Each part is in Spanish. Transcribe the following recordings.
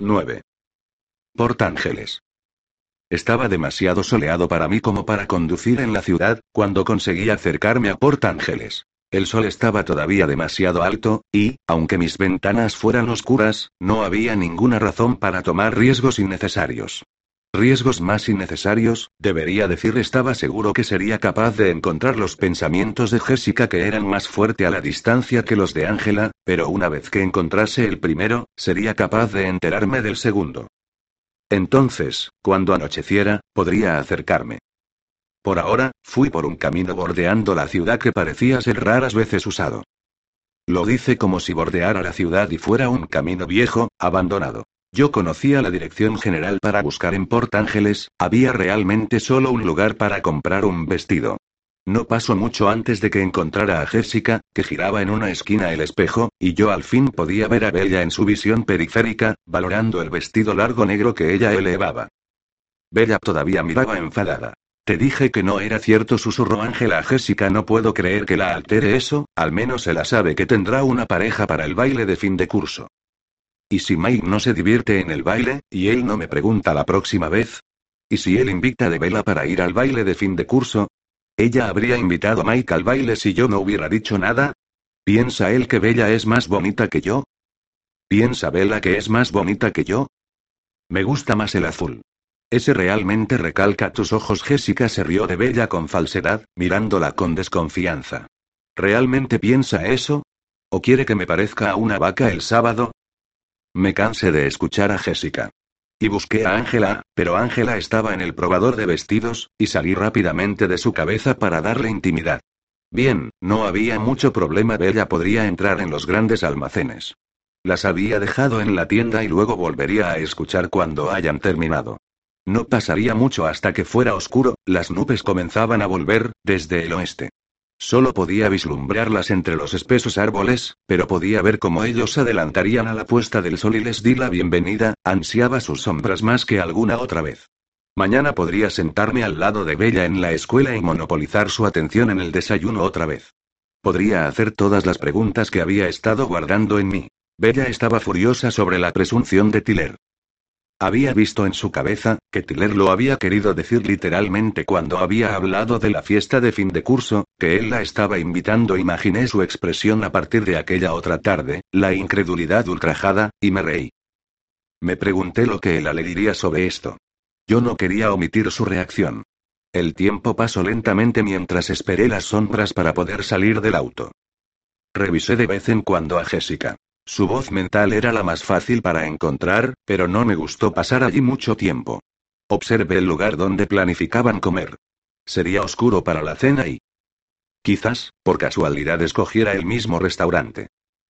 9. Port Ángeles. Estaba demasiado soleado para mí como para conducir en la ciudad, cuando conseguí acercarme a Port Ángeles. El sol estaba todavía demasiado alto, y, aunque mis ventanas fueran oscuras, no había ninguna razón para tomar riesgos innecesarios. Riesgos más innecesarios, debería decir, estaba seguro que sería capaz de encontrar los pensamientos de Jessica que eran más fuerte a la distancia que los de Ángela, pero una vez que encontrase el primero, sería capaz de enterarme del segundo. Entonces, cuando anocheciera, podría acercarme. Por ahora, fui por un camino bordeando la ciudad que parecía ser raras veces usado. Lo dice como si bordeara la ciudad y fuera un camino viejo, abandonado. Yo conocía la dirección general para buscar en Port Ángeles, había realmente solo un lugar para comprar un vestido. No pasó mucho antes de que encontrara a Jessica, que giraba en una esquina el espejo, y yo al fin podía ver a Bella en su visión periférica, valorando el vestido largo negro que ella elevaba. Bella todavía miraba enfadada. Te dije que no era cierto, susurró Ángela a Jessica. No puedo creer que la altere eso, al menos se la sabe que tendrá una pareja para el baile de fin de curso. ¿Y si Mike no se divierte en el baile, y él no me pregunta la próxima vez? ¿Y si él invita a Bella para ir al baile de fin de curso? ¿Ella habría invitado a Mike al baile si yo no hubiera dicho nada? ¿Piensa él que Bella es más bonita que yo? ¿Piensa Bella que es más bonita que yo? Me gusta más el azul. Ese realmente recalca tus ojos. Jessica se rió de Bella con falsedad, mirándola con desconfianza. ¿Realmente piensa eso? ¿O quiere que me parezca a una vaca el sábado? Me cansé de escuchar a Jessica. Y busqué a Ángela, pero Ángela estaba en el probador de vestidos, y salí rápidamente de su cabeza para darle intimidad. Bien, no había mucho problema. Bella podría entrar en los grandes almacenes. Las había dejado en la tienda y luego volvería a escuchar cuando hayan terminado. No pasaría mucho hasta que fuera oscuro, las nubes comenzaban a volver, desde el oeste. Solo podía vislumbrarlas entre los espesos árboles, pero podía ver cómo ellos adelantarían a la puesta del sol y les di la bienvenida, ansiaba sus sombras más que alguna otra vez. Mañana podría sentarme al lado de Bella en la escuela y monopolizar su atención en el desayuno otra vez. Podría hacer todas las preguntas que había estado guardando en mí. Bella estaba furiosa sobre la presunción de Tiller. Había visto en su cabeza, que Tiller lo había querido decir literalmente cuando había hablado de la fiesta de fin de curso, que él la estaba invitando. Imaginé su expresión a partir de aquella otra tarde, la incredulidad ultrajada, y me reí. Me pregunté lo que él le diría sobre esto. Yo no quería omitir su reacción. El tiempo pasó lentamente mientras esperé las sombras para poder salir del auto. Revisé de vez en cuando a Jessica. Su voz mental era la más fácil para encontrar, pero no me gustó pasar allí mucho tiempo. Observé el lugar donde planificaban comer. Sería oscuro para la cena y... Quizás, por casualidad, escogiera el mismo restaurante.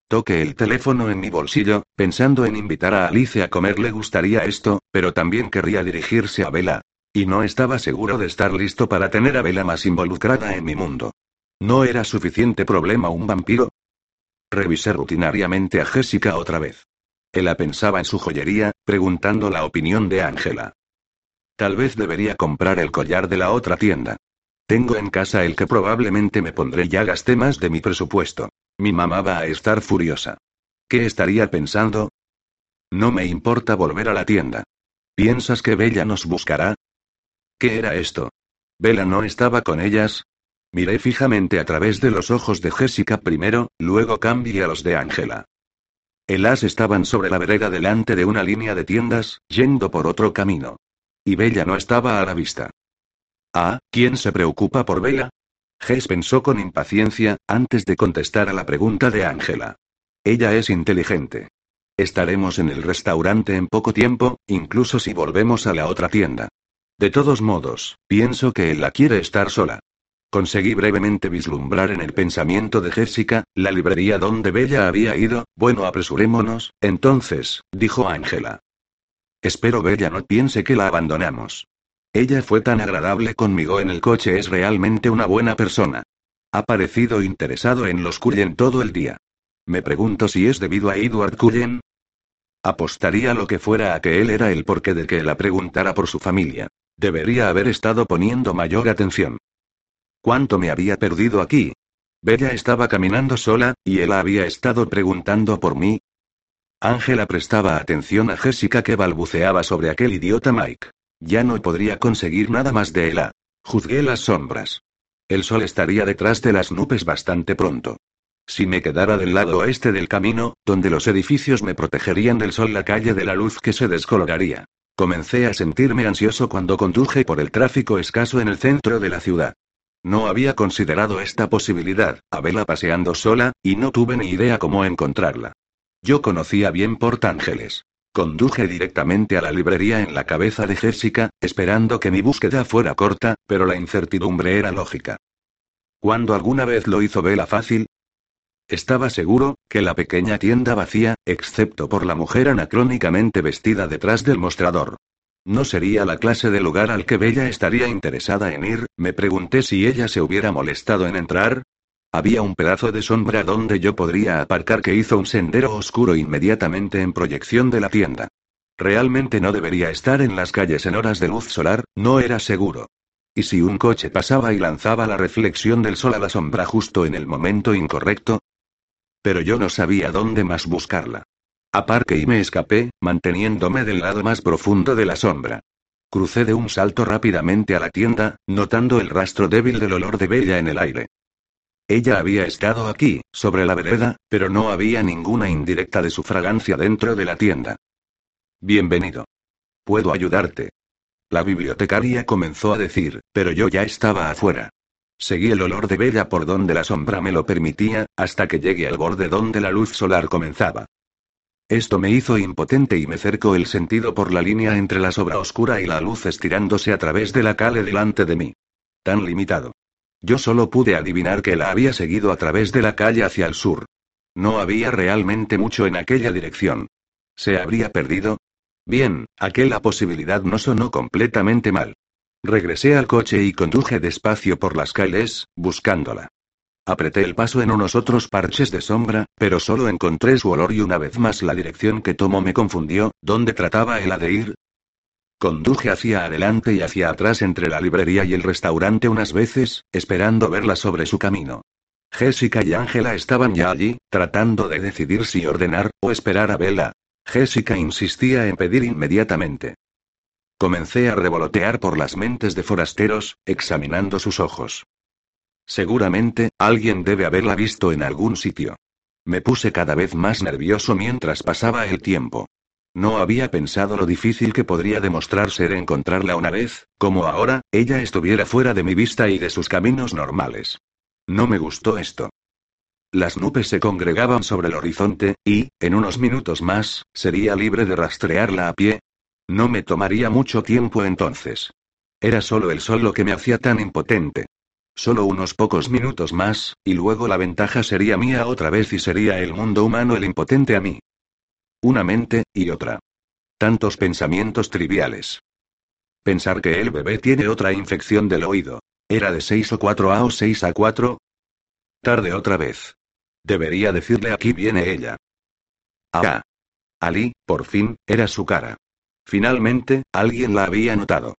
Toqué el teléfono en mi bolsillo, pensando en invitar a Alice a comer. Le gustaría esto, pero también querría dirigirse a Bella. Y no estaba seguro de estar listo para tener a Bella más involucrada en mi mundo. ¿No era suficiente problema un vampiro? Revisé rutinariamente a Jessica otra vez. Ella pensaba en su joyería, preguntando la opinión de Ángela. Tal vez debería comprar el collar de la otra tienda. Tengo en casa el que probablemente me pondré ya gasté más de mi presupuesto. Mi mamá va a estar furiosa. ¿Qué estaría pensando? No me importa volver a la tienda. ¿Piensas que Bella nos buscará? ¿Qué era esto? ¿Bella no estaba con ellas? Miré fijamente a través de los ojos de Jessica primero, luego cambié a los de Angela. El as estaban sobre la vereda delante de una línea de tiendas, yendo por otro camino. Y Bella no estaba a la vista. Ah, ¿quién se preocupa por Bella? Jess pensó con impaciencia, antes de contestar a la pregunta de Angela. Ella es inteligente. Estaremos en el restaurante en poco tiempo, incluso si volvemos a la otra tienda. De todos modos, pienso que él la quiere estar sola. Conseguí brevemente vislumbrar en el pensamiento de Jessica, la librería donde Bella había ido, bueno, apresurémonos, entonces, dijo Ángela. Espero Bella no piense que la abandonamos. Ella fue tan agradable conmigo en el coche, es realmente una buena persona. Ha parecido interesado en los Cullen todo el día. Me pregunto si es debido a Edward Cullen. Apostaría lo que fuera a que él era el porqué de que la preguntara por su familia. Debería haber estado poniendo mayor atención. ¿Cuánto me había perdido aquí? Bella estaba caminando sola, y él había estado preguntando por mí. Ángela prestaba atención a Jessica que balbuceaba sobre aquel idiota Mike. Ya no podría conseguir nada más de él. Juzgué las sombras. El sol estaría detrás de las nubes bastante pronto. Si me quedara del lado oeste del camino, donde los edificios me protegerían del sol, la calle de la luz que se descoloraría. Comencé a sentirme ansioso cuando conduje por el tráfico escaso en el centro de la ciudad. No había considerado esta posibilidad, a verla paseando sola, y no tuve ni idea cómo encontrarla. Yo conocía bien Port Ángeles. Conduje directamente a la librería en la cabeza de Jessica, esperando que mi búsqueda fuera corta, pero la incertidumbre era lógica. ¿Cuándo alguna vez lo hizo Vela fácil? Estaba seguro, que la pequeña tienda vacía, excepto por la mujer anacrónicamente vestida detrás del mostrador. No sería la clase de lugar al que Bella estaría interesada en ir, me pregunté si ella se hubiera molestado en entrar. Había un pedazo de sombra donde yo podría aparcar que hizo un sendero oscuro inmediatamente en proyección de la tienda. Realmente no debería estar en las calles en horas de luz solar, no era seguro. ¿Y si un coche pasaba y lanzaba la reflexión del sol a la sombra justo en el momento incorrecto? Pero yo no sabía dónde más buscarla. Aparqué y me escapé, manteniéndome del lado más profundo de la sombra. Crucé de un salto rápidamente a la tienda, notando el rastro débil del olor de Bella en el aire. Ella había estado aquí, sobre la vereda, pero no había ninguna indirecta de su fragancia dentro de la tienda. Bienvenido. ¿Puedo ayudarte? La bibliotecaria comenzó a decir, pero yo ya estaba afuera. Seguí el olor de Bella por donde la sombra me lo permitía, hasta que llegué al borde donde la luz solar comenzaba. Esto me hizo impotente y me cercó el sentido por la línea entre la sobra oscura y la luz estirándose a través de la calle delante de mí. Tan limitado. Yo solo pude adivinar que la había seguido a través de la calle hacia el sur. No había realmente mucho en aquella dirección. ¿Se habría perdido? Bien, aquella posibilidad no sonó completamente mal. Regresé al coche y conduje despacio por las calles, buscándola. Apreté el paso en unos otros parches de sombra, pero solo encontré su olor y una vez más la dirección que tomó me confundió, ¿dónde trataba ella de ir? Conduje hacia adelante y hacia atrás entre la librería y el restaurante unas veces, esperando verla sobre su camino. Jessica y Ángela estaban ya allí, tratando de decidir si ordenar, o esperar a Bella. Jessica insistía en pedir inmediatamente. Comencé a revolotear por las mentes de forasteros, examinando sus ojos. Seguramente, alguien debe haberla visto en algún sitio. Me puse cada vez más nervioso mientras pasaba el tiempo. No había pensado lo difícil que podría demostrar ser encontrarla una vez, como ahora, ella estuviera fuera de mi vista y de sus caminos normales. No me gustó esto. Las nubes se congregaban sobre el horizonte, y, en unos minutos más, sería libre de rastrearla a pie. No me tomaría mucho tiempo entonces. Era solo el sol lo que me hacía tan impotente. Solo unos pocos minutos más, y luego la ventaja sería mía otra vez y sería el mundo humano el impotente a mí. Una mente, y otra. Tantos pensamientos triviales. Pensar que el bebé tiene otra infección del oído. ¿Era de 6 o 4A o 6 a 4? Tarde otra vez. Debería decirle aquí viene ella. Ah. Ali, por fin, era su cara. Finalmente, alguien la había notado.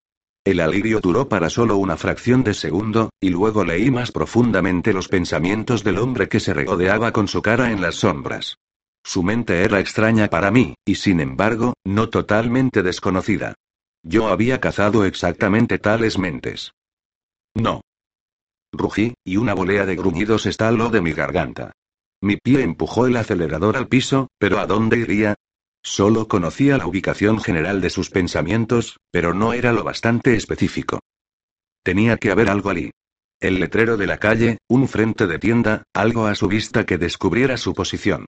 El alivio duró para solo una fracción de segundo, y luego leí más profundamente los pensamientos del hombre que se regodeaba con su cara en las sombras. Su mente era extraña para mí, y sin embargo, no totalmente desconocida. Yo había cazado exactamente tales mentes. No. Rugí, y una volea de gruñidos estaló de mi garganta. Mi pie empujó el acelerador al piso, pero ¿a dónde iría? Solo conocía la ubicación general de sus pensamientos, pero no era lo bastante específico. Tenía que haber algo allí. El letrero de la calle, un frente de tienda, algo a su vista que descubriera su posición.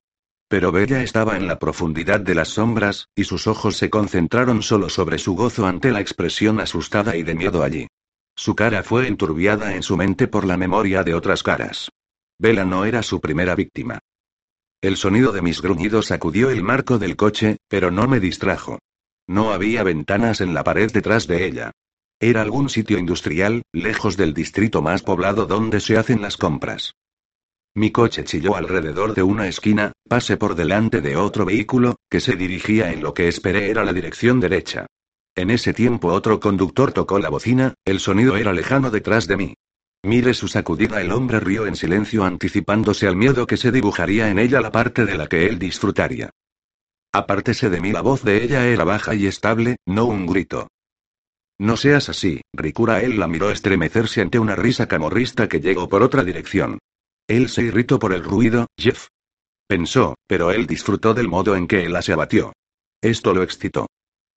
Pero Bella estaba en la profundidad de las sombras, y sus ojos se concentraron solo sobre su gozo ante la expresión asustada y de miedo allí. Su cara fue enturbiada en su mente por la memoria de otras caras. Bella no era su primera víctima. El sonido de mis gruñidos sacudió el marco del coche, pero no me distrajo. No había ventanas en la pared detrás de ella. Era algún sitio industrial, lejos del distrito más poblado donde se hacen las compras. Mi coche chilló alrededor de una esquina, pasé por delante de otro vehículo, que se dirigía en lo que esperé era la dirección derecha. En ese tiempo otro conductor tocó la bocina, el sonido era lejano detrás de mí. Mire su sacudida, el hombre rió en silencio anticipándose al miedo que se dibujaría en ella la parte de la que él disfrutaría. Apártese de mí, la voz de ella era baja y estable, no un grito. No seas así, Ricura. Él la miró estremecerse ante una risa camorrista que llegó por otra dirección. Él se irritó por el ruido, Jeff. Pensó, pero él disfrutó del modo en que la se abatió. Esto lo excitó.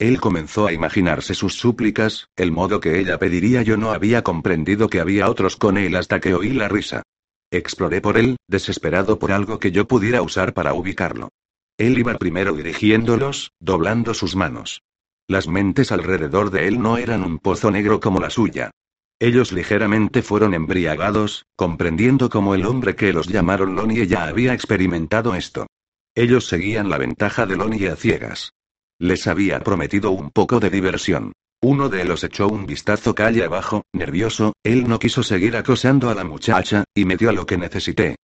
Él comenzó a imaginarse sus súplicas, el modo que ella pediría. Yo no había comprendido que había otros con él hasta que oí la risa. Exploré por él, desesperado por algo que yo pudiera usar para ubicarlo. Él iba primero dirigiéndolos, doblando sus manos. Las mentes alrededor de él no eran un pozo negro como la suya. Ellos ligeramente fueron embriagados, comprendiendo cómo el hombre que los llamaron Lonnie ya había experimentado esto. Ellos seguían la ventaja de Lonnie a ciegas. Les había prometido un poco de diversión. Uno de ellos echó un vistazo calle abajo, nervioso, él no quiso seguir acosando a la muchacha, y me dio lo que necesité.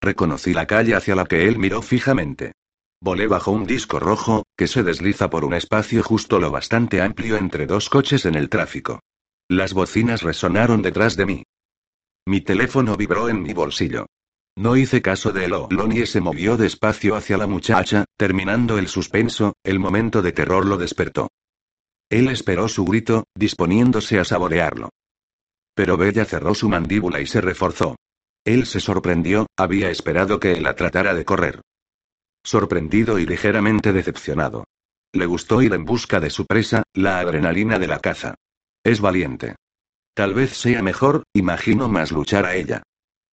Reconocí la calle hacia la que él miró fijamente. Volé bajo un disco rojo, que se desliza por un espacio justo lo bastante amplio entre dos coches en el tráfico. Las bocinas resonaron detrás de mí. Mi teléfono vibró en mi bolsillo. No hice caso de él. Lonnie se movió despacio hacia la muchacha, terminando el suspenso, el momento de terror lo despertó. Él esperó su grito, disponiéndose a saborearlo. Pero Bella cerró su mandíbula y se reforzó. Él se sorprendió, había esperado que la tratara de correr. Sorprendido y ligeramente decepcionado. Le gustó ir en busca de su presa, la adrenalina de la caza. Es valiente. Tal vez sea mejor, imagino más luchar a ella.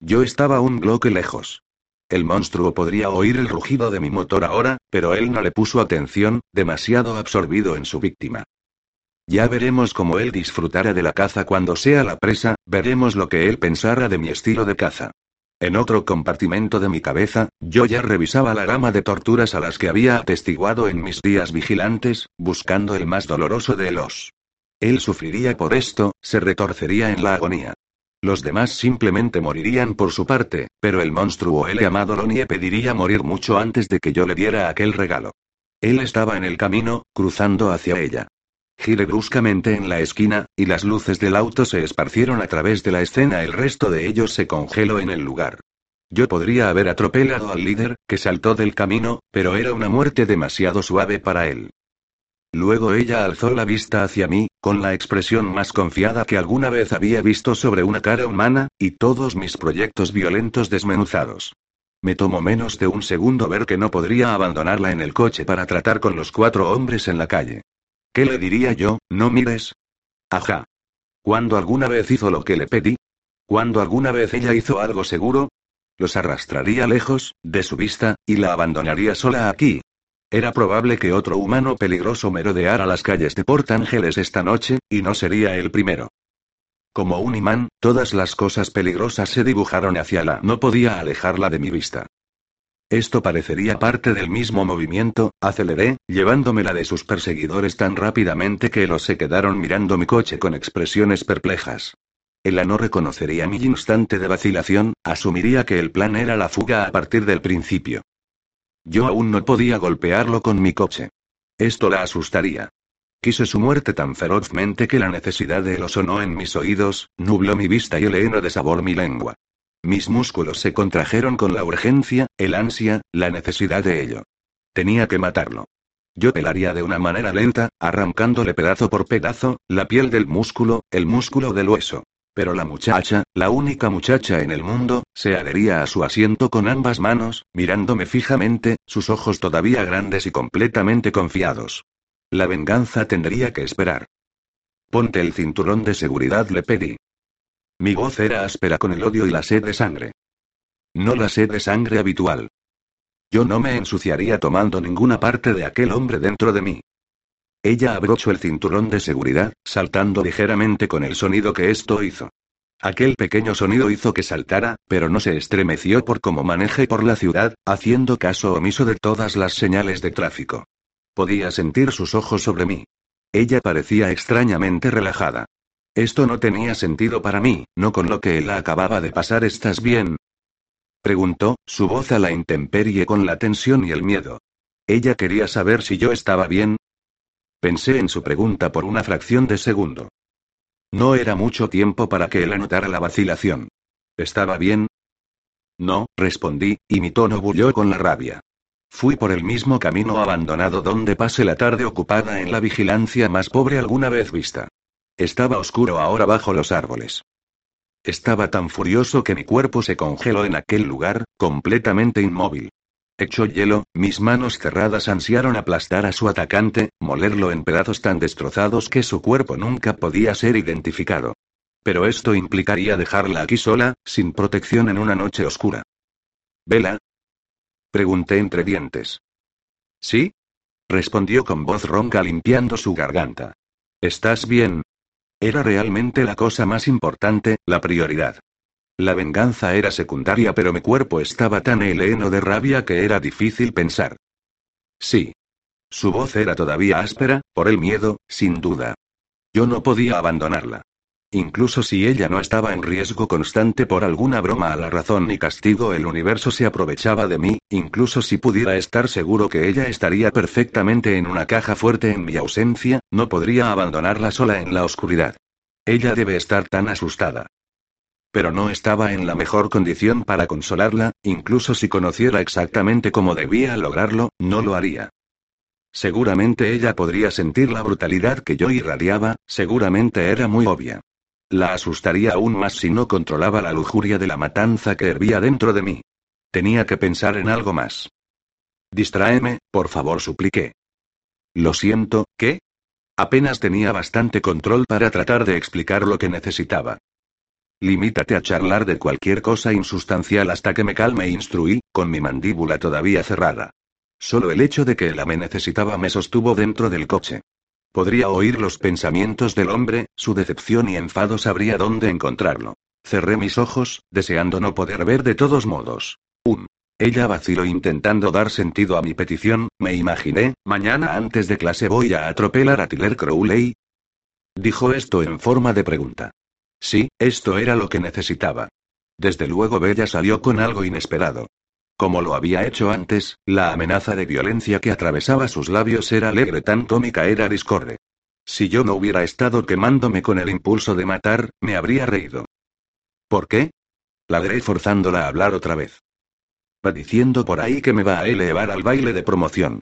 Yo estaba un bloque lejos. El monstruo podría oír el rugido de mi motor ahora, pero él no le puso atención, demasiado absorbido en su víctima. Ya veremos cómo él disfrutara de la caza cuando sea la presa, veremos lo que él pensara de mi estilo de caza. En otro compartimento de mi cabeza, yo ya revisaba la gama de torturas a las que había atestiguado en mis días vigilantes, buscando el más doloroso de los. Él sufriría por esto, se retorcería en la agonía. Los demás simplemente morirían por su parte, pero el monstruo L llamado Lonnie pediría morir mucho antes de que yo le diera aquel regalo. Él estaba en el camino, cruzando hacia ella. Giré bruscamente en la esquina, y las luces del auto se esparcieron a través de la escena. El resto de ellos se congeló en el lugar. Yo podría haber atropellado al líder, que saltó del camino, pero era una muerte demasiado suave para él. Luego ella alzó la vista hacia mí, con la expresión más confiada que alguna vez había visto sobre una cara humana, y todos mis proyectos violentos desmenuzados. Me tomó menos de un segundo ver que no podría abandonarla en el coche para tratar con los cuatro hombres en la calle. ¿Qué le diría yo? No mires. Ajá. ¿Cuándo alguna vez hizo lo que le pedí? ¿Cuándo alguna vez ella hizo algo seguro? Los arrastraría lejos, de su vista, y la abandonaría sola aquí, era probable que otro humano peligroso merodeara las calles de Port Ángeles esta noche, y no sería el primero. Como un imán, todas las cosas peligrosas se dibujaron hacia la. No podía alejarla de mi vista. Esto parecería parte del mismo movimiento, aceleré, llevándomela de sus perseguidores tan rápidamente que los se quedaron mirando mi coche con expresiones perplejas. Ella no reconocería mi instante de vacilación, asumiría que el plan era la fuga a partir del principio. Yo aún no podía golpearlo con mi coche. Esto la asustaría. Quise su muerte tan ferozmente que la necesidad de él sonó en mis oídos, nubló mi vista y el heno de sabor mi lengua. Mis músculos se contrajeron con la urgencia, el ansia, la necesidad de ello. Tenía que matarlo. Yo pelaría de una manera lenta, arrancándole pedazo por pedazo, la piel del músculo, el músculo del hueso. Pero la muchacha, la única muchacha en el mundo, se adhería a su asiento con ambas manos, mirándome fijamente, sus ojos todavía grandes y completamente confiados. La venganza tendría que esperar. Ponte el cinturón de seguridad, le pedí. Mi voz era áspera con el odio y la sed de sangre. No la sed de sangre habitual. Yo no me ensuciaría tomando ninguna parte de aquel hombre dentro de mí. Ella abrochó el cinturón de seguridad, saltando ligeramente con el sonido que esto hizo. Aquel pequeño sonido hizo que saltara, pero no se estremeció por cómo manejé por la ciudad, haciendo caso omiso de todas las señales de tráfico. Podía sentir sus ojos sobre mí. Ella parecía extrañamente relajada. Esto no tenía sentido para mí, no con lo que él acababa de pasar. ¿Estás bien? Preguntó, su voz a la intemperie con la tensión y el miedo. Ella quería saber si yo estaba bien. Pensé en su pregunta por una fracción de segundo. No era mucho tiempo para que él anotara la vacilación. ¿Estaba bien? No, respondí, y mi tono bulló con la rabia. Fui por el mismo camino abandonado donde pasé la tarde ocupada en la vigilancia más pobre alguna vez vista. Estaba oscuro ahora bajo los árboles. Estaba tan furioso que mi cuerpo se congeló en aquel lugar, completamente inmóvil. Hecho hielo, mis manos cerradas ansiaron aplastar a su atacante, molerlo en pedazos tan destrozados que su cuerpo nunca podía ser identificado. Pero esto implicaría dejarla aquí sola, sin protección en una noche oscura. ¿Vela? Pregunté entre dientes. ¿Sí? Respondió con voz ronca limpiando su garganta. ¿Estás bien? Era realmente la cosa más importante, la prioridad. La venganza era secundaria, pero mi cuerpo estaba tan heleno de rabia que era difícil pensar. Sí. Su voz era todavía áspera, por el miedo, sin duda. Yo no podía abandonarla. Incluso si ella no estaba en riesgo constante por alguna broma a la razón y castigo, el universo se aprovechaba de mí, incluso si pudiera estar seguro que ella estaría perfectamente en una caja fuerte en mi ausencia, no podría abandonarla sola en la oscuridad. Ella debe estar tan asustada. Pero no estaba en la mejor condición para consolarla, incluso si conociera exactamente cómo debía lograrlo, no lo haría. Seguramente ella podría sentir la brutalidad que yo irradiaba, seguramente era muy obvia. La asustaría aún más si no controlaba la lujuria de la matanza que hervía dentro de mí. Tenía que pensar en algo más. Distráeme, por favor, supliqué. Lo siento, ¿qué? Apenas tenía bastante control para tratar de explicar lo que necesitaba. Limítate a charlar de cualquier cosa insustancial hasta que me calme, instruí, con mi mandíbula todavía cerrada. Solo el hecho de que la me necesitaba me sostuvo dentro del coche. Podría oír los pensamientos del hombre, su decepción y enfado sabría dónde encontrarlo. Cerré mis ojos, deseando no poder ver de todos modos. Un. Ella vaciló intentando dar sentido a mi petición, me imaginé, mañana antes de clase voy a atropelar a Tiller Crowley. Dijo esto en forma de pregunta. Sí, esto era lo que necesitaba. Desde luego Bella salió con algo inesperado. Como lo había hecho antes, la amenaza de violencia que atravesaba sus labios era alegre tanto mi caer a discorde. Si yo no hubiera estado quemándome con el impulso de matar, me habría reído. ¿Por qué? Ladré forzándola a hablar otra vez. Va diciendo por ahí que me va a elevar al baile de promoción.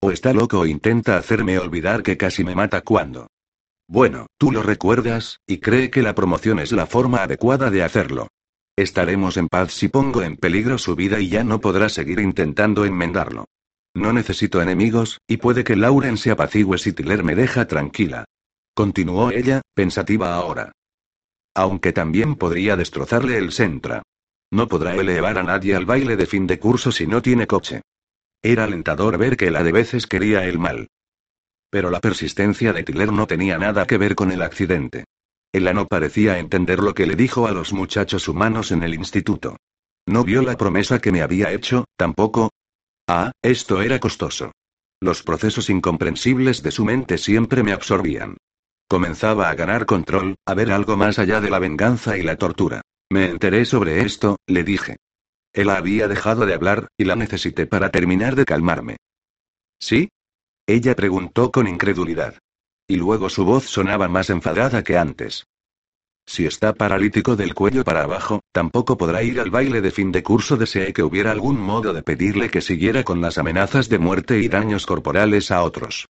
O está loco o intenta hacerme olvidar que casi me mata cuando. Bueno, tú lo recuerdas, y cree que la promoción es la forma adecuada de hacerlo. Estaremos en paz si pongo en peligro su vida y ya no podrá seguir intentando enmendarlo. No necesito enemigos, y puede que Lauren se apacigüe si Tiller me deja tranquila. Continuó ella, pensativa ahora. Aunque también podría destrozarle el Sentra. No podrá elevar a nadie al baile de fin de curso si no tiene coche. Era alentador ver que la de veces quería el mal. Pero la persistencia de Tiller no tenía nada que ver con el accidente. Ella no parecía entender lo que le dijo a los muchachos humanos en el instituto. No vio la promesa que me había hecho, tampoco. Ah, esto era costoso. Los procesos incomprensibles de su mente siempre me absorbían. Comenzaba a ganar control, a ver algo más allá de la venganza y la tortura. Me enteré sobre esto, le dije. Él había dejado de hablar, y la necesité para terminar de calmarme. ¿Sí? Ella preguntó con incredulidad. Y luego su voz sonaba más enfadada que antes. Si está paralítico del cuello para abajo, tampoco podrá ir al baile de fin de curso. Deseé que hubiera algún modo de pedirle que siguiera con las amenazas de muerte y daños corporales a otros.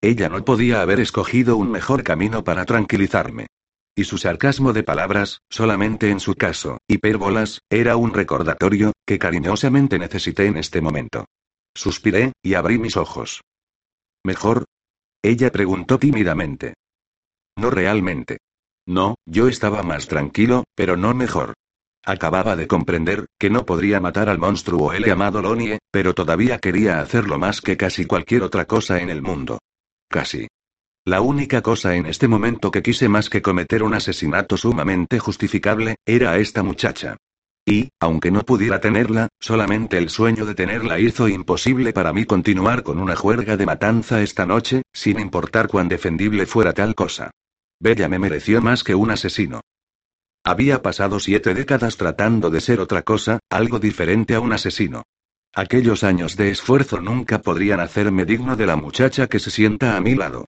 Ella no podía haber escogido un mejor camino para tranquilizarme. Y su sarcasmo de palabras, solamente en su caso, hipérbolas, era un recordatorio, que cariñosamente necesité en este momento. Suspiré, y abrí mis ojos. Mejor, ella preguntó tímidamente. No realmente. No, yo estaba más tranquilo, pero no mejor. Acababa de comprender, que no podría matar al monstruo L llamado Lonie, pero todavía quería hacerlo más que casi cualquier otra cosa en el mundo. Casi. La única cosa en este momento que quise más que cometer un asesinato sumamente justificable, era a esta muchacha. Y, aunque no pudiera tenerla, solamente el sueño de tenerla hizo imposible para mí continuar con una juerga de matanza esta noche, sin importar cuán defendible fuera tal cosa. Bella me mereció más que un asesino. Había pasado siete décadas tratando de ser otra cosa, algo diferente a un asesino. Aquellos años de esfuerzo nunca podrían hacerme digno de la muchacha que se sienta a mi lado.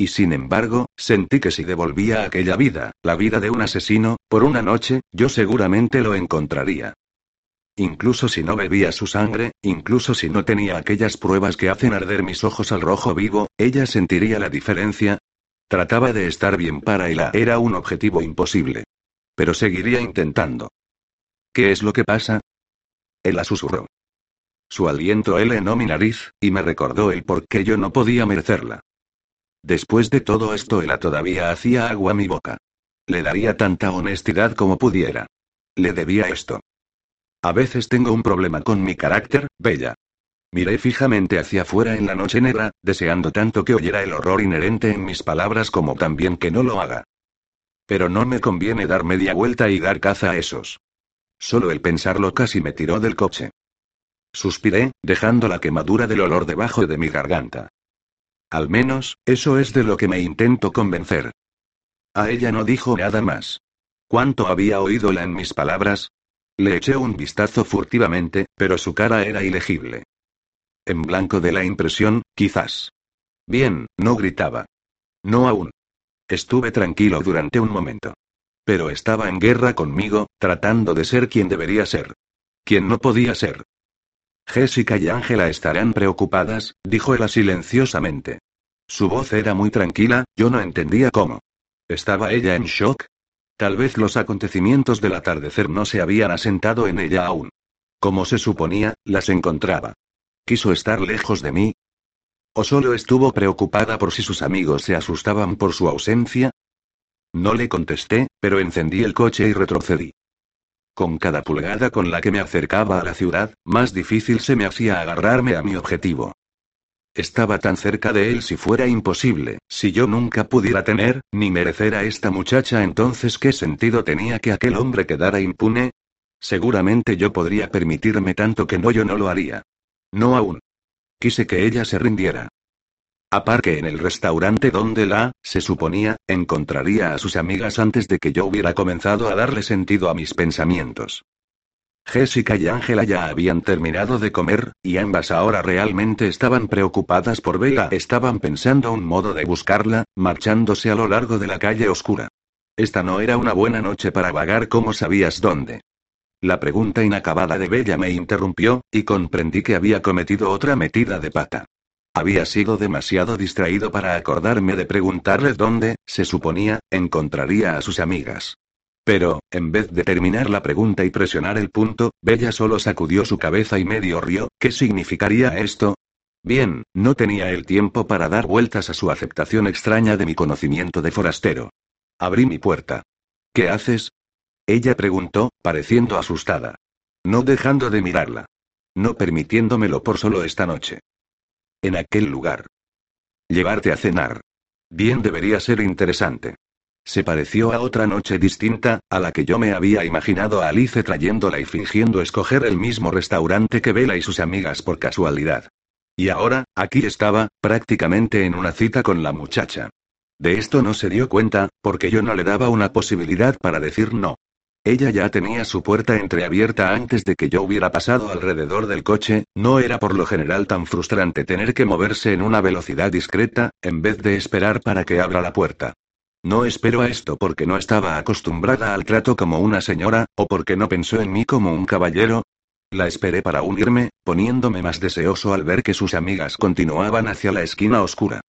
Y sin embargo, sentí que si devolvía aquella vida, la vida de un asesino, por una noche, yo seguramente lo encontraría. Incluso si no bebía su sangre, incluso si no tenía aquellas pruebas que hacen arder mis ojos al rojo vivo, ella sentiría la diferencia. Trataba de estar bien para ella, era un objetivo imposible. Pero seguiría intentando. ¿Qué es lo que pasa? Ella susurró. Su aliento helenó mi nariz, y me recordó el por qué yo no podía merecerla. Después de todo esto, ella todavía hacía agua a mi boca. Le daría tanta honestidad como pudiera. Le debía esto. A veces tengo un problema con mi carácter, Bella. Miré fijamente hacia afuera en la noche negra, deseando tanto que oyera el horror inherente en mis palabras como también que no lo haga. Pero no me conviene dar media vuelta y dar caza a esos. Solo el pensarlo casi me tiró del coche. Suspiré, dejando la quemadura del olor debajo de mi garganta. Al menos, eso es de lo que me intento convencer. A ella no dijo nada más. ¿Cuánto había oídola en mis palabras? Le eché un vistazo furtivamente, pero su cara era ilegible. En blanco de la impresión, quizás. Bien, no gritaba. No aún. Estuve tranquilo durante un momento. Pero estaba en guerra conmigo, tratando de ser quien debería ser. Quien no podía ser. Jessica y Ángela estarán preocupadas, dijo ella silenciosamente. Su voz era muy tranquila, yo no entendía cómo. ¿Estaba ella en shock? Tal vez los acontecimientos del atardecer no se habían asentado en ella aún. Como se suponía, las encontraba. ¿Quiso estar lejos de mí? ¿O solo estuvo preocupada por si sus amigos se asustaban por su ausencia? No le contesté, pero encendí el coche y retrocedí. Con cada pulgada con la que me acercaba a la ciudad, más difícil se me hacía agarrarme a mi objetivo. Estaba tan cerca de él si fuera imposible, si yo nunca pudiera tener, ni merecer a esta muchacha, entonces ¿qué sentido tenía que aquel hombre quedara impune? Seguramente yo podría permitirme tanto que no yo no lo haría. No aún. Quise que ella se rindiera. Aparte en el restaurante donde la, se suponía, encontraría a sus amigas antes de que yo hubiera comenzado a darle sentido a mis pensamientos. Jessica y Ángela ya habían terminado de comer, y ambas ahora realmente estaban preocupadas por Bella. Estaban pensando un modo de buscarla, marchándose a lo largo de la calle oscura. Esta no era una buena noche para vagar como sabías dónde. La pregunta inacabada de Bella me interrumpió, y comprendí que había cometido otra metida de pata. Había sido demasiado distraído para acordarme de preguntarle dónde, se suponía, encontraría a sus amigas. Pero, en vez de terminar la pregunta y presionar el punto, Bella solo sacudió su cabeza y medio rió. ¿Qué significaría esto? Bien, no tenía el tiempo para dar vueltas a su aceptación extraña de mi conocimiento de forastero. Abrí mi puerta. ¿Qué haces? Ella preguntó, pareciendo asustada. No dejando de mirarla. No permitiéndomelo por solo esta noche. En aquel lugar. Llevarte a cenar. Bien debería ser interesante. Se pareció a otra noche distinta, a la que yo me había imaginado a Alice trayéndola y fingiendo escoger el mismo restaurante que Bella y sus amigas por casualidad. Y ahora, aquí estaba, prácticamente en una cita con la muchacha. De esto no se dio cuenta, porque yo no le daba una posibilidad para decir no. Ella ya tenía su puerta entreabierta antes de que yo hubiera pasado alrededor del coche, no era por lo general tan frustrante tener que moverse en una velocidad discreta, en vez de esperar para que abra la puerta. No espero a esto porque no estaba acostumbrada al trato como una señora, o porque no pensó en mí como un caballero. La esperé para unirme, poniéndome más deseoso al ver que sus amigas continuaban hacia la esquina oscura.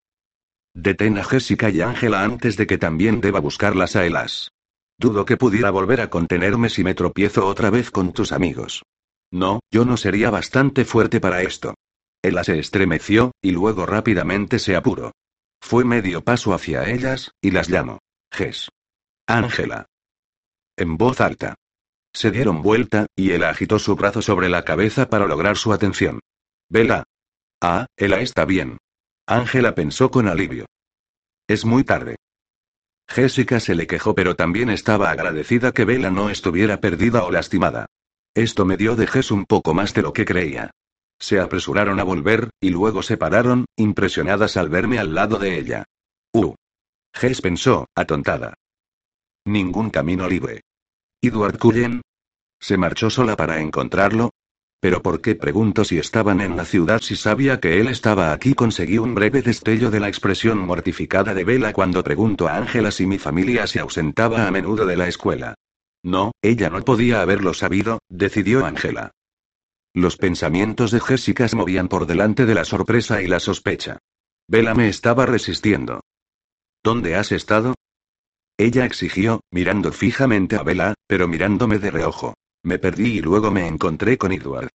Detén a Jessica y Ángela antes de que también deba buscarlas a Elas. Dudo que pudiera volver a contenerme si me tropiezo otra vez con tus amigos. No, yo no sería bastante fuerte para esto. Ella se estremeció, y luego rápidamente se apuró. Fue medio paso hacia ellas, y las llamó. Ges. Ángela. En voz alta. Se dieron vuelta, y él agitó su brazo sobre la cabeza para lograr su atención. Vela. Ah, ella está bien. Ángela pensó con alivio. Es muy tarde. Jessica se le quejó pero también estaba agradecida que Bella no estuviera perdida o lastimada. Esto me dio de Jess un poco más de lo que creía. Se apresuraron a volver, y luego se pararon, impresionadas al verme al lado de ella. Uh. Jess pensó, atontada. Ningún camino libre. ¿Edward Cullen? ¿Se marchó sola para encontrarlo? ¿Pero por qué pregunto si estaban en la ciudad si sabía que él estaba aquí? Conseguí un breve destello de la expresión mortificada de Vela cuando pregunto a Ángela si mi familia se ausentaba a menudo de la escuela. No, ella no podía haberlo sabido, decidió Ángela. Los pensamientos de Jessica se movían por delante de la sorpresa y la sospecha. Vela me estaba resistiendo. ¿Dónde has estado? Ella exigió, mirando fijamente a Vela, pero mirándome de reojo. Me perdí y luego me encontré con Edward.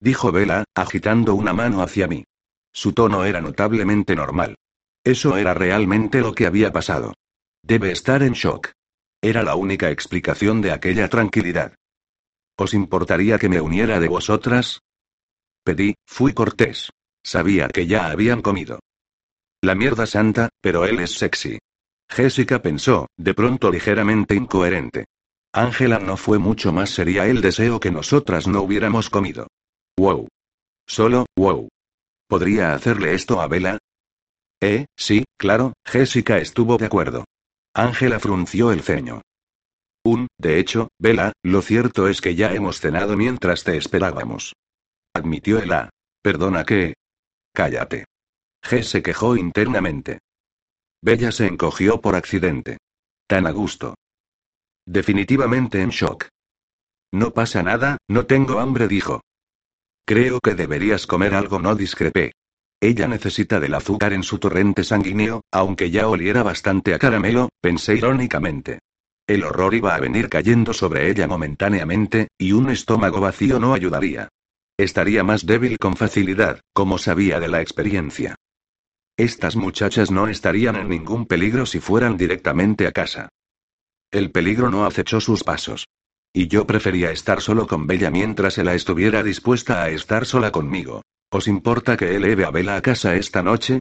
Dijo Vela, agitando una mano hacia mí. Su tono era notablemente normal. Eso era realmente lo que había pasado. Debe estar en shock. Era la única explicación de aquella tranquilidad. ¿Os importaría que me uniera de vosotras? Pedí, fui cortés. Sabía que ya habían comido. La mierda santa, pero él es sexy. Jessica pensó, de pronto ligeramente incoherente. Ángela no fue mucho más sería el deseo que nosotras no hubiéramos comido. Wow. Solo, wow. ¿Podría hacerle esto a Bella? Eh, sí, claro, Jessica estuvo de acuerdo. Ángela frunció el ceño. Un, de hecho, Vela, lo cierto es que ya hemos cenado mientras te esperábamos. Admitió el A. Perdona que. Cállate. G se quejó internamente. Bella se encogió por accidente. Tan a gusto. Definitivamente en shock. No pasa nada, no tengo hambre, dijo. Creo que deberías comer algo, no discrepé. Ella necesita del azúcar en su torrente sanguíneo, aunque ya oliera bastante a caramelo, pensé irónicamente. El horror iba a venir cayendo sobre ella momentáneamente, y un estómago vacío no ayudaría. Estaría más débil con facilidad, como sabía de la experiencia. Estas muchachas no estarían en ningún peligro si fueran directamente a casa. El peligro no acechó sus pasos. Y yo prefería estar solo con Bella mientras ella estuviera dispuesta a estar sola conmigo. ¿Os importa que eleve a Bella a casa esta noche?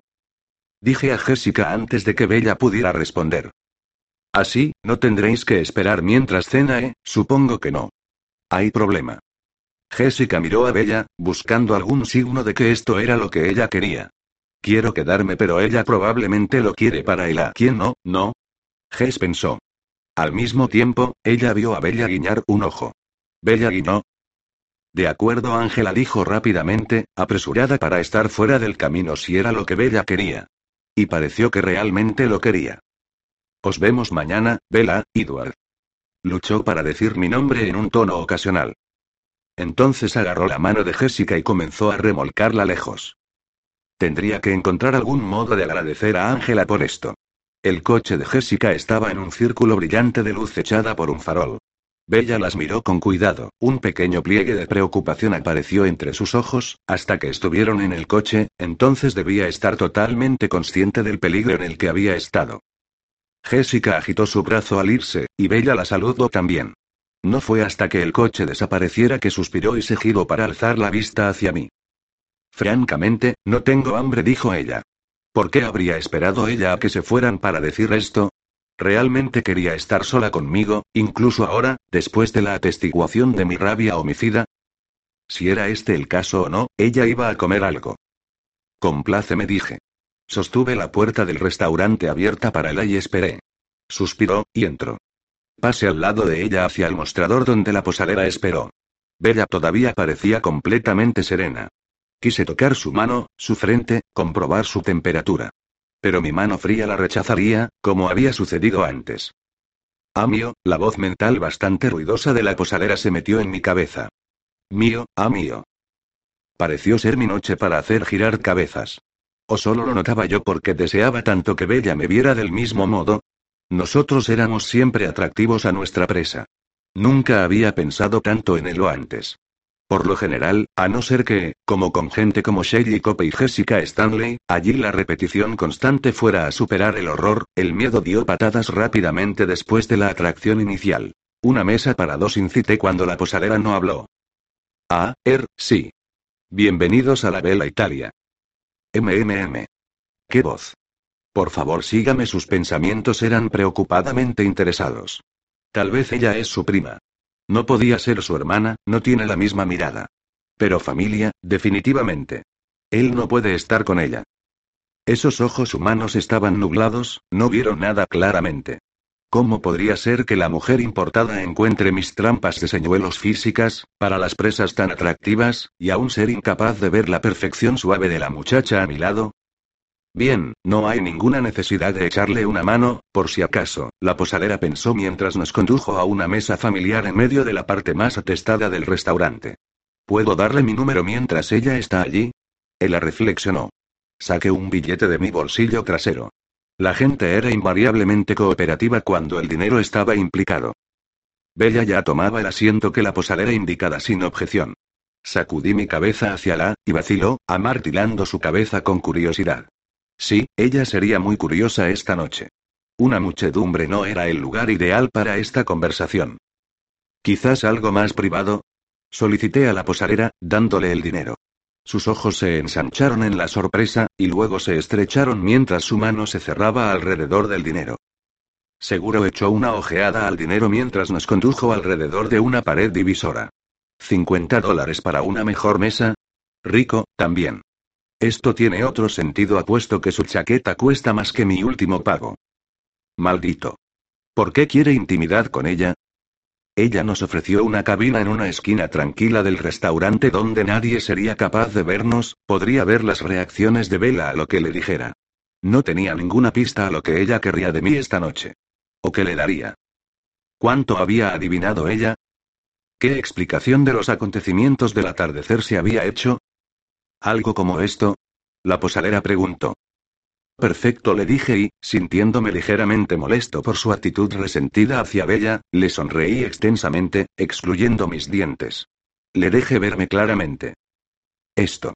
Dije a Jessica antes de que Bella pudiera responder. Así, no tendréis que esperar mientras cena, ¿eh? Supongo que no. Hay problema. Jessica miró a Bella, buscando algún signo de que esto era lo que ella quería. Quiero quedarme, pero ella probablemente lo quiere para él. ¿A quién no? No. Jess pensó. Al mismo tiempo, ella vio a Bella guiñar un ojo. Bella guiñó, de acuerdo, Ángela dijo rápidamente, apresurada para estar fuera del camino si era lo que Bella quería. Y pareció que realmente lo quería. Os vemos mañana, Bella, Edward. Luchó para decir mi nombre en un tono ocasional. Entonces agarró la mano de Jessica y comenzó a remolcarla lejos. Tendría que encontrar algún modo de agradecer a Ángela por esto. El coche de Jessica estaba en un círculo brillante de luz echada por un farol. Bella las miró con cuidado, un pequeño pliegue de preocupación apareció entre sus ojos, hasta que estuvieron en el coche, entonces debía estar totalmente consciente del peligro en el que había estado. Jessica agitó su brazo al irse, y Bella la saludó también. No fue hasta que el coche desapareciera que suspiró y se giró para alzar la vista hacia mí. Francamente, no tengo hambre, dijo ella. ¿Por qué habría esperado ella a que se fueran para decir esto? Realmente quería estar sola conmigo, incluso ahora, después de la atestiguación de mi rabia homicida. Si era este el caso o no, ella iba a comer algo. Compláceme, dije. Sostuve la puerta del restaurante abierta para ella y esperé. Suspiró, y entró. Pasé al lado de ella hacia el mostrador donde la posadera esperó. Bella todavía parecía completamente serena. Quise tocar su mano, su frente, comprobar su temperatura. Pero mi mano fría la rechazaría, como había sucedido antes. Amio, la voz mental bastante ruidosa de la posadera se metió en mi cabeza. Mío, amio. Pareció ser mi noche para hacer girar cabezas. ¿O solo lo notaba yo porque deseaba tanto que Bella me viera del mismo modo? Nosotros éramos siempre atractivos a nuestra presa. Nunca había pensado tanto en ello antes. Por lo general, a no ser que, como con gente como Shelly Cope y Jessica Stanley, allí la repetición constante fuera a superar el horror, el miedo dio patadas rápidamente después de la atracción inicial. Una mesa para dos incité cuando la posadera no habló. Ah, er, sí. Bienvenidos a la Bella Italia. MMM. ¿Qué voz? Por favor, sígame. Sus pensamientos eran preocupadamente interesados. Tal vez ella es su prima. No podía ser su hermana, no tiene la misma mirada. Pero familia, definitivamente. Él no puede estar con ella. Esos ojos humanos estaban nublados, no vieron nada claramente. ¿Cómo podría ser que la mujer importada encuentre mis trampas de señuelos físicas, para las presas tan atractivas, y aún ser incapaz de ver la perfección suave de la muchacha a mi lado? Bien, no hay ninguna necesidad de echarle una mano, por si acaso, la posadera pensó mientras nos condujo a una mesa familiar en medio de la parte más atestada del restaurante. ¿Puedo darle mi número mientras ella está allí? Ella reflexionó. Saqué un billete de mi bolsillo trasero. La gente era invariablemente cooperativa cuando el dinero estaba implicado. Bella ya tomaba el asiento que la posadera indicada sin objeción. Sacudí mi cabeza hacia la, y vaciló, amartilando su cabeza con curiosidad. Sí, ella sería muy curiosa esta noche. Una muchedumbre no era el lugar ideal para esta conversación. Quizás algo más privado. Solicité a la posadera, dándole el dinero. Sus ojos se ensancharon en la sorpresa, y luego se estrecharon mientras su mano se cerraba alrededor del dinero. Seguro echó una ojeada al dinero mientras nos condujo alrededor de una pared divisora. ¿50 dólares para una mejor mesa? Rico, también. Esto tiene otro sentido apuesto que su chaqueta cuesta más que mi último pago. Maldito. ¿Por qué quiere intimidad con ella? Ella nos ofreció una cabina en una esquina tranquila del restaurante donde nadie sería capaz de vernos, podría ver las reacciones de Bella a lo que le dijera. No tenía ninguna pista a lo que ella querría de mí esta noche. ¿O qué le daría? ¿Cuánto había adivinado ella? ¿Qué explicación de los acontecimientos del atardecer se había hecho? ¿Algo como esto? La posadera preguntó. Perfecto, le dije y, sintiéndome ligeramente molesto por su actitud resentida hacia Bella, le sonreí extensamente, excluyendo mis dientes. Le dejé verme claramente. Esto.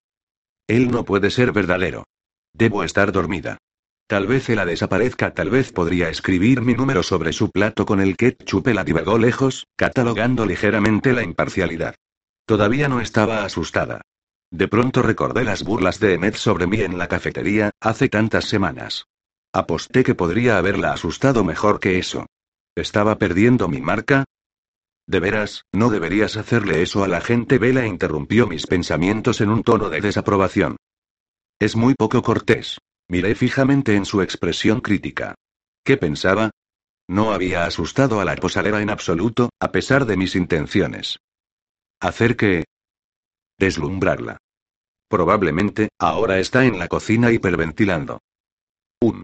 Él no puede ser verdadero. Debo estar dormida. Tal vez ella desaparezca, tal vez podría escribir mi número sobre su plato con el ketchup. La divagó lejos, catalogando ligeramente la imparcialidad. Todavía no estaba asustada. De pronto recordé las burlas de Emmet sobre mí en la cafetería, hace tantas semanas. Aposté que podría haberla asustado mejor que eso. ¿Estaba perdiendo mi marca? De veras, no deberías hacerle eso a la gente. Vela interrumpió mis pensamientos en un tono de desaprobación. Es muy poco cortés. Miré fijamente en su expresión crítica. ¿Qué pensaba? No había asustado a la posadera en absoluto, a pesar de mis intenciones. Hacer que... Deslumbrarla. Probablemente, ahora está en la cocina hiperventilando. Un.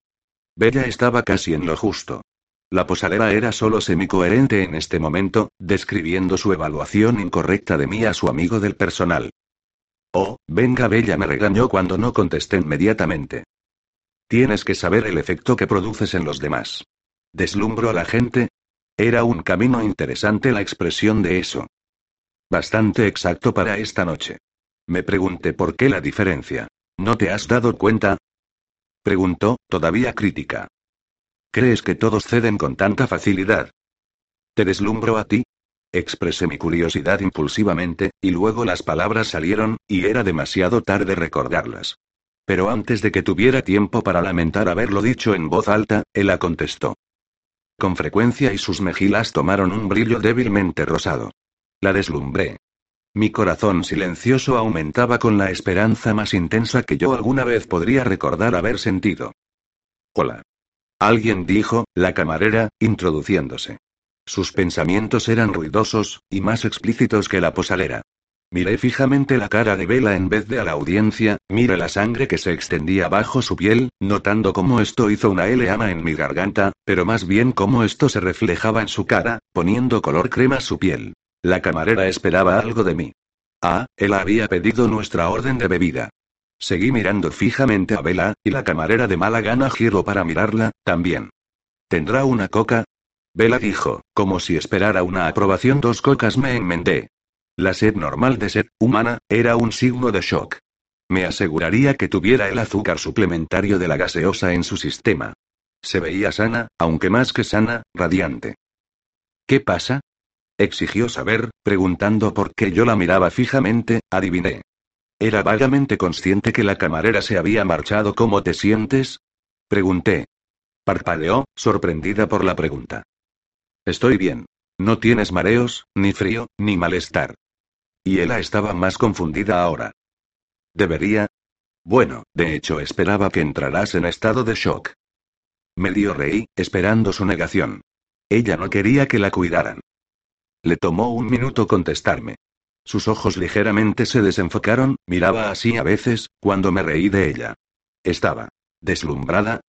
Bella estaba casi en lo justo. La posadera era solo semicoherente en este momento, describiendo su evaluación incorrecta de mí a su amigo del personal. Oh, venga, Bella me regañó cuando no contesté inmediatamente. Tienes que saber el efecto que produces en los demás. ¿Deslumbro a la gente? Era un camino interesante la expresión de eso. Bastante exacto para esta noche. Me pregunté por qué la diferencia. ¿No te has dado cuenta? Preguntó, todavía crítica. ¿Crees que todos ceden con tanta facilidad? ¿Te deslumbro a ti? Expresé mi curiosidad impulsivamente, y luego las palabras salieron, y era demasiado tarde recordarlas. Pero antes de que tuviera tiempo para lamentar haberlo dicho en voz alta, ella contestó. Con frecuencia y sus mejillas tomaron un brillo débilmente rosado. La deslumbré. Mi corazón silencioso aumentaba con la esperanza más intensa que yo alguna vez podría recordar haber sentido. Hola. Alguien dijo, la camarera, introduciéndose. Sus pensamientos eran ruidosos, y más explícitos que la posalera. Miré fijamente la cara de Vela en vez de a la audiencia, miré la sangre que se extendía bajo su piel, notando cómo esto hizo una ama en mi garganta, pero más bien cómo esto se reflejaba en su cara, poniendo color crema su piel. La camarera esperaba algo de mí. Ah, él había pedido nuestra orden de bebida. Seguí mirando fijamente a Bella, y la camarera de mala gana giró para mirarla, también. ¿Tendrá una coca? Bella dijo, como si esperara una aprobación. Dos cocas me enmendé. La sed normal de sed humana era un signo de shock. Me aseguraría que tuviera el azúcar suplementario de la gaseosa en su sistema. Se veía sana, aunque más que sana, radiante. ¿Qué pasa? Exigió saber, preguntando por qué yo la miraba fijamente, adiviné. Era vagamente consciente que la camarera se había marchado. ¿Cómo te sientes? Pregunté. Parpadeó, sorprendida por la pregunta. Estoy bien. No tienes mareos, ni frío, ni malestar. Y ella estaba más confundida ahora. ¿Debería? Bueno, de hecho esperaba que entrarás en estado de shock. Medio reí, esperando su negación. Ella no quería que la cuidaran. Le tomó un minuto contestarme. Sus ojos ligeramente se desenfocaron, miraba así a veces, cuando me reí de ella. Estaba deslumbrada.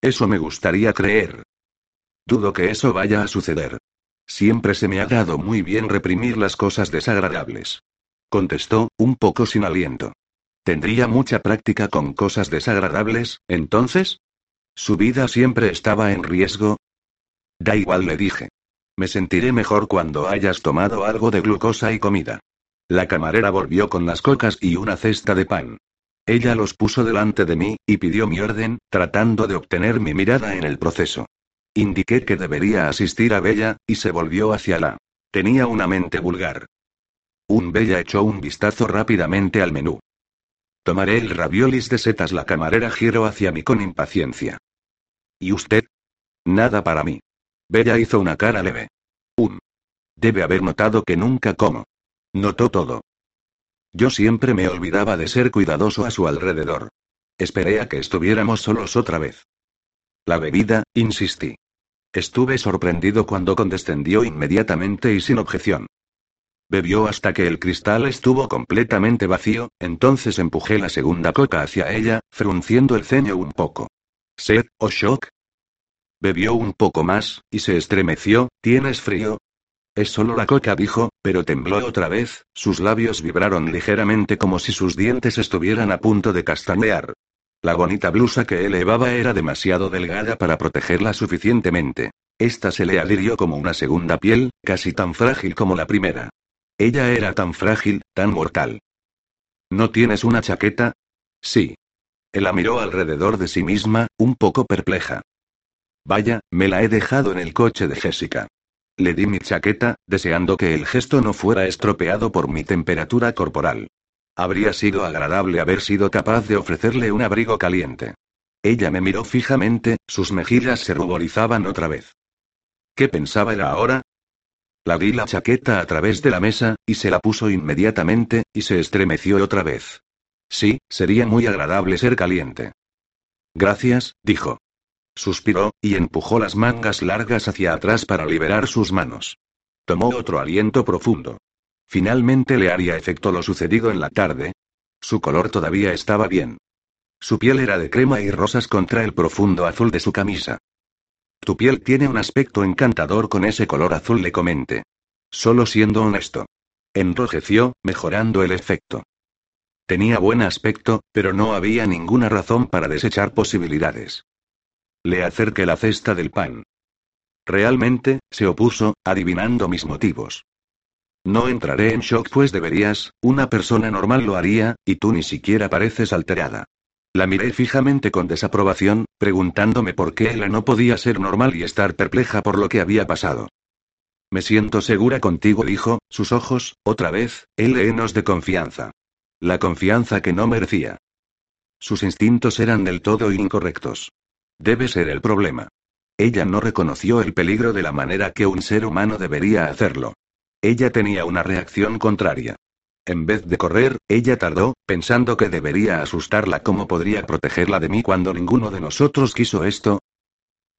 Eso me gustaría creer. Dudo que eso vaya a suceder. Siempre se me ha dado muy bien reprimir las cosas desagradables. Contestó, un poco sin aliento. ¿Tendría mucha práctica con cosas desagradables, entonces? ¿Su vida siempre estaba en riesgo? Da igual, le dije. Me sentiré mejor cuando hayas tomado algo de glucosa y comida. La camarera volvió con las cocas y una cesta de pan. Ella los puso delante de mí, y pidió mi orden, tratando de obtener mi mirada en el proceso. Indiqué que debería asistir a Bella, y se volvió hacia la. Tenía una mente vulgar. Un Bella echó un vistazo rápidamente al menú. Tomaré el raviolis de setas. La camarera giró hacia mí con impaciencia. ¿Y usted? Nada para mí. Bella hizo una cara leve. Un. Debe haber notado que nunca como. Notó todo. Yo siempre me olvidaba de ser cuidadoso a su alrededor. Esperé a que estuviéramos solos otra vez. La bebida, insistí. Estuve sorprendido cuando condescendió inmediatamente y sin objeción. Bebió hasta que el cristal estuvo completamente vacío, entonces empujé la segunda coca hacia ella, frunciendo el ceño un poco. ¿Sed o shock? Bebió un poco más, y se estremeció, ¿tienes frío? Es solo la coca, dijo, pero tembló otra vez, sus labios vibraron ligeramente como si sus dientes estuvieran a punto de castañear. La bonita blusa que elevaba era demasiado delgada para protegerla suficientemente. Esta se le adhirió como una segunda piel, casi tan frágil como la primera. Ella era tan frágil, tan mortal. ¿No tienes una chaqueta? Sí. Ella miró alrededor de sí misma, un poco perpleja. Vaya, me la he dejado en el coche de Jessica. Le di mi chaqueta, deseando que el gesto no fuera estropeado por mi temperatura corporal. Habría sido agradable haber sido capaz de ofrecerle un abrigo caliente. Ella me miró fijamente, sus mejillas se ruborizaban otra vez. ¿Qué pensaba era ahora? La di la chaqueta a través de la mesa, y se la puso inmediatamente, y se estremeció otra vez. Sí, sería muy agradable ser caliente. Gracias, dijo. Suspiró, y empujó las mangas largas hacia atrás para liberar sus manos. Tomó otro aliento profundo. Finalmente le haría efecto lo sucedido en la tarde. Su color todavía estaba bien. Su piel era de crema y rosas contra el profundo azul de su camisa. Tu piel tiene un aspecto encantador con ese color azul, le comenté. Solo siendo honesto. Enrojeció, mejorando el efecto. Tenía buen aspecto, pero no había ninguna razón para desechar posibilidades. Le acerqué la cesta del pan. Realmente, se opuso, adivinando mis motivos. No entraré en shock pues deberías, una persona normal lo haría, y tú ni siquiera pareces alterada. La miré fijamente con desaprobación, preguntándome por qué ella no podía ser normal y estar perpleja por lo que había pasado. Me siento segura contigo, dijo, sus ojos, otra vez, llenos de confianza. La confianza que no merecía. Sus instintos eran del todo incorrectos. Debe ser el problema. Ella no reconoció el peligro de la manera que un ser humano debería hacerlo. Ella tenía una reacción contraria. En vez de correr, ella tardó, pensando que debería asustarla cómo podría protegerla de mí cuando ninguno de nosotros quiso esto.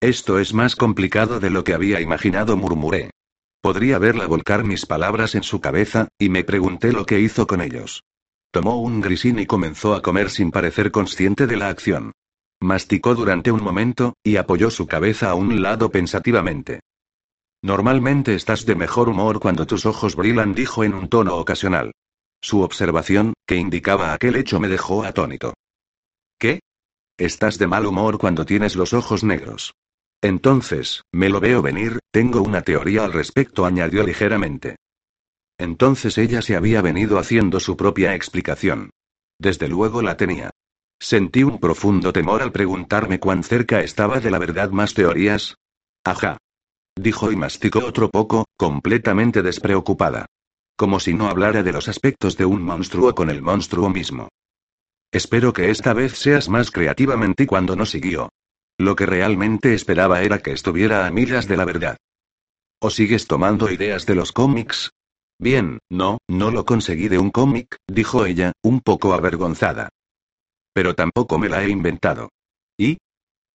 Esto es más complicado de lo que había imaginado, murmuré. Podría verla volcar mis palabras en su cabeza, y me pregunté lo que hizo con ellos. Tomó un grisín y comenzó a comer sin parecer consciente de la acción. Masticó durante un momento, y apoyó su cabeza a un lado pensativamente. Normalmente estás de mejor humor cuando tus ojos brillan, dijo en un tono ocasional. Su observación, que indicaba aquel hecho, me dejó atónito. ¿Qué? Estás de mal humor cuando tienes los ojos negros. Entonces, me lo veo venir, tengo una teoría al respecto, añadió ligeramente. Entonces ella se había venido haciendo su propia explicación. Desde luego la tenía. Sentí un profundo temor al preguntarme cuán cerca estaba de la verdad más teorías. Ajá dijo y masticó otro poco, completamente despreocupada. Como si no hablara de los aspectos de un monstruo con el monstruo mismo. Espero que esta vez seas más creativamente cuando no siguió. Lo que realmente esperaba era que estuviera a millas de la verdad. ¿O sigues tomando ideas de los cómics? Bien, no, no lo conseguí de un cómic, dijo ella, un poco avergonzada. Pero tampoco me la he inventado. ¿Y?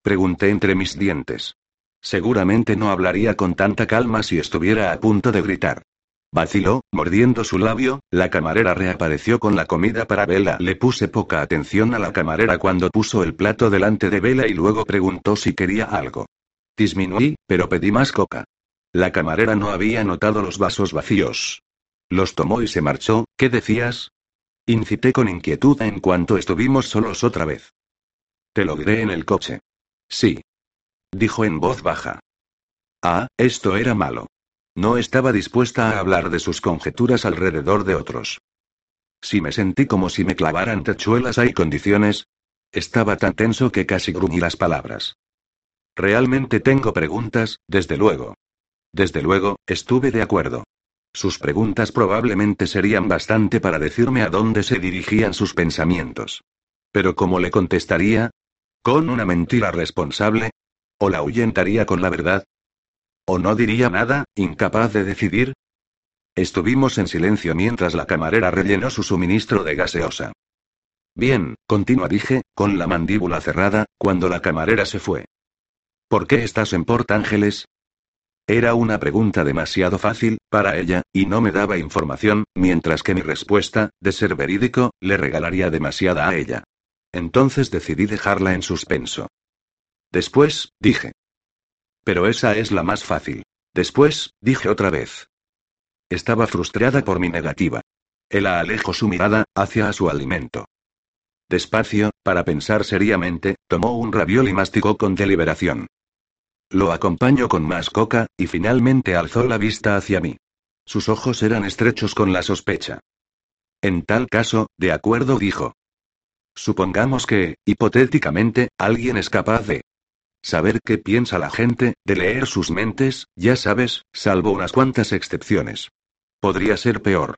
Pregunté entre mis dientes. Seguramente no hablaría con tanta calma si estuviera a punto de gritar. Vaciló, mordiendo su labio, la camarera reapareció con la comida para Vela. Le puse poca atención a la camarera cuando puso el plato delante de Vela y luego preguntó si quería algo. Disminuí, pero pedí más coca. La camarera no había notado los vasos vacíos. Los tomó y se marchó, ¿qué decías? Incité con inquietud en cuanto estuvimos solos otra vez. Te lo diré en el coche. Sí. Dijo en voz baja. Ah, esto era malo. No estaba dispuesta a hablar de sus conjeturas alrededor de otros. Si me sentí como si me clavaran tachuelas hay condiciones. Estaba tan tenso que casi gruñí las palabras. Realmente tengo preguntas, desde luego. Desde luego, estuve de acuerdo. Sus preguntas probablemente serían bastante para decirme a dónde se dirigían sus pensamientos. Pero ¿cómo le contestaría? ¿Con una mentira responsable? ¿O la ahuyentaría con la verdad? ¿O no diría nada, incapaz de decidir? Estuvimos en silencio mientras la camarera rellenó su suministro de gaseosa. Bien, continua dije, con la mandíbula cerrada, cuando la camarera se fue. ¿Por qué estás en Port Ángeles? Era una pregunta demasiado fácil, para ella, y no me daba información, mientras que mi respuesta, de ser verídico, le regalaría demasiada a ella. Entonces decidí dejarla en suspenso. Después, dije. Pero esa es la más fácil. Después, dije otra vez. Estaba frustrada por mi negativa. Él alejó su mirada, hacia su alimento. Despacio, para pensar seriamente, tomó un raviol y masticó con deliberación. Lo acompañó con más coca, y finalmente alzó la vista hacia mí. Sus ojos eran estrechos con la sospecha. En tal caso, de acuerdo dijo. Supongamos que, hipotéticamente, alguien es capaz de Saber qué piensa la gente, de leer sus mentes, ya sabes, salvo unas cuantas excepciones. Podría ser peor.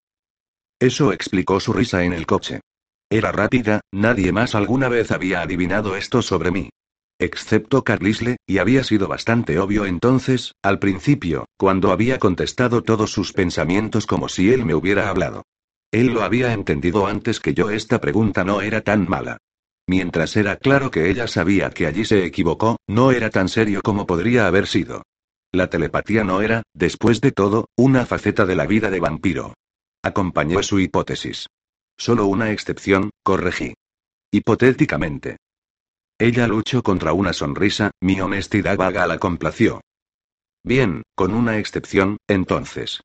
Eso explicó su risa en el coche. Era rápida, nadie más alguna vez había adivinado esto sobre mí. Excepto Carlisle, y había sido bastante obvio entonces, al principio, cuando había contestado todos sus pensamientos como si él me hubiera hablado. Él lo había entendido antes que yo, esta pregunta no era tan mala. Mientras era claro que ella sabía que allí se equivocó, no era tan serio como podría haber sido. La telepatía no era, después de todo, una faceta de la vida de vampiro. Acompañé su hipótesis. Solo una excepción, corregí. Hipotéticamente. Ella luchó contra una sonrisa, mi honestidad vaga la complació. Bien, con una excepción, entonces.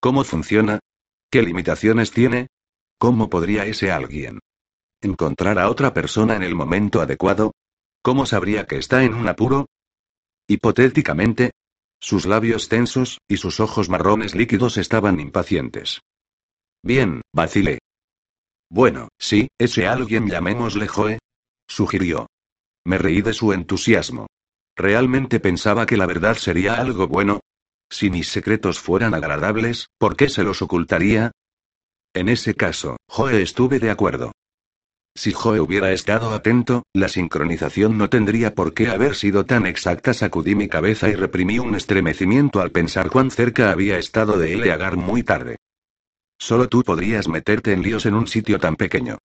¿Cómo funciona? ¿Qué limitaciones tiene? ¿Cómo podría ese alguien ¿Encontrar a otra persona en el momento adecuado? ¿Cómo sabría que está en un apuro? Hipotéticamente. Sus labios tensos, y sus ojos marrones líquidos estaban impacientes. Bien, vacilé. Bueno, sí, ese alguien llamémosle Joe. Sugirió. Me reí de su entusiasmo. Realmente pensaba que la verdad sería algo bueno. Si mis secretos fueran agradables, ¿por qué se los ocultaría? En ese caso, Joe estuve de acuerdo. Si Joe hubiera estado atento, la sincronización no tendría por qué haber sido tan exacta. Sacudí mi cabeza y reprimí un estremecimiento al pensar cuán cerca había estado de Eleagar muy tarde. Solo tú podrías meterte en líos en un sitio tan pequeño.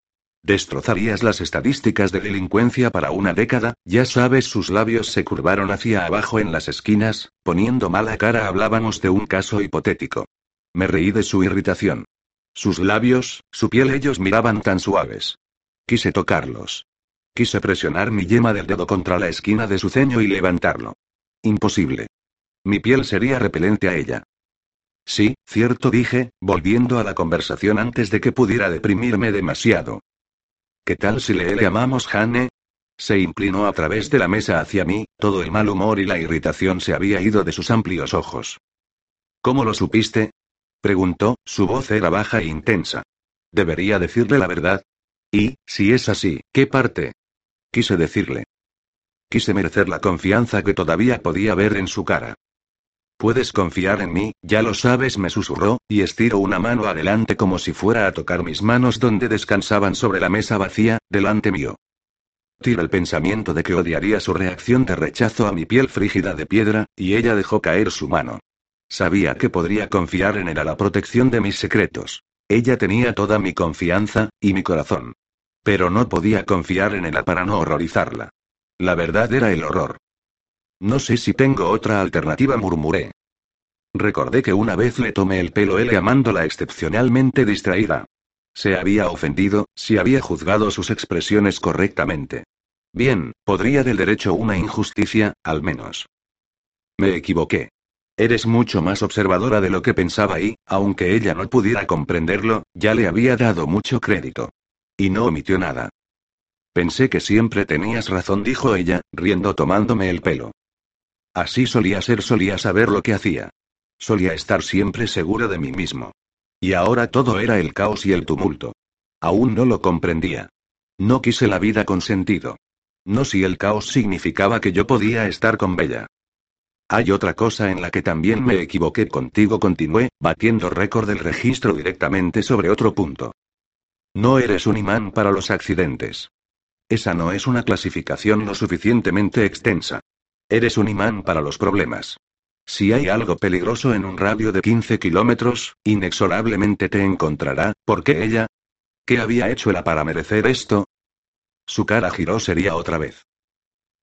Destrozarías las estadísticas de delincuencia para una década, ya sabes, sus labios se curvaron hacia abajo en las esquinas, poniendo mala cara hablábamos de un caso hipotético. Me reí de su irritación. Sus labios, su piel ellos miraban tan suaves. Quise tocarlos. Quise presionar mi yema del dedo contra la esquina de su ceño y levantarlo. Imposible. Mi piel sería repelente a ella. Sí, cierto dije, volviendo a la conversación antes de que pudiera deprimirme demasiado. ¿Qué tal si le llamamos Jane? Se inclinó a través de la mesa hacia mí, todo el mal humor y la irritación se había ido de sus amplios ojos. ¿Cómo lo supiste? preguntó, su voz era baja e intensa. ¿Debería decirle la verdad? Y, si es así, ¿qué parte? Quise decirle. Quise merecer la confianza que todavía podía ver en su cara. Puedes confiar en mí, ya lo sabes, me susurró, y estiró una mano adelante como si fuera a tocar mis manos donde descansaban sobre la mesa vacía, delante mío. Tira el pensamiento de que odiaría su reacción de rechazo a mi piel frígida de piedra, y ella dejó caer su mano. Sabía que podría confiar en él a la protección de mis secretos. Ella tenía toda mi confianza, y mi corazón. Pero no podía confiar en ella para no horrorizarla. La verdad era el horror. No sé si tengo otra alternativa, murmuré. Recordé que una vez le tomé el pelo él amándola excepcionalmente distraída. Se había ofendido, si había juzgado sus expresiones correctamente. Bien, podría del derecho una injusticia, al menos. Me equivoqué. Eres mucho más observadora de lo que pensaba y, aunque ella no pudiera comprenderlo, ya le había dado mucho crédito. Y no omitió nada. Pensé que siempre tenías razón, dijo ella, riendo tomándome el pelo. Así solía ser, solía saber lo que hacía. Solía estar siempre seguro de mí mismo. Y ahora todo era el caos y el tumulto. Aún no lo comprendía. No quise la vida con sentido. No si el caos significaba que yo podía estar con Bella. Hay otra cosa en la que también me equivoqué contigo, continué, batiendo récord del registro directamente sobre otro punto. No eres un imán para los accidentes. Esa no es una clasificación lo suficientemente extensa. Eres un imán para los problemas. Si hay algo peligroso en un radio de 15 kilómetros, inexorablemente te encontrará, porque ella... ¿Qué había hecho ella para merecer esto? Su cara giró sería otra vez.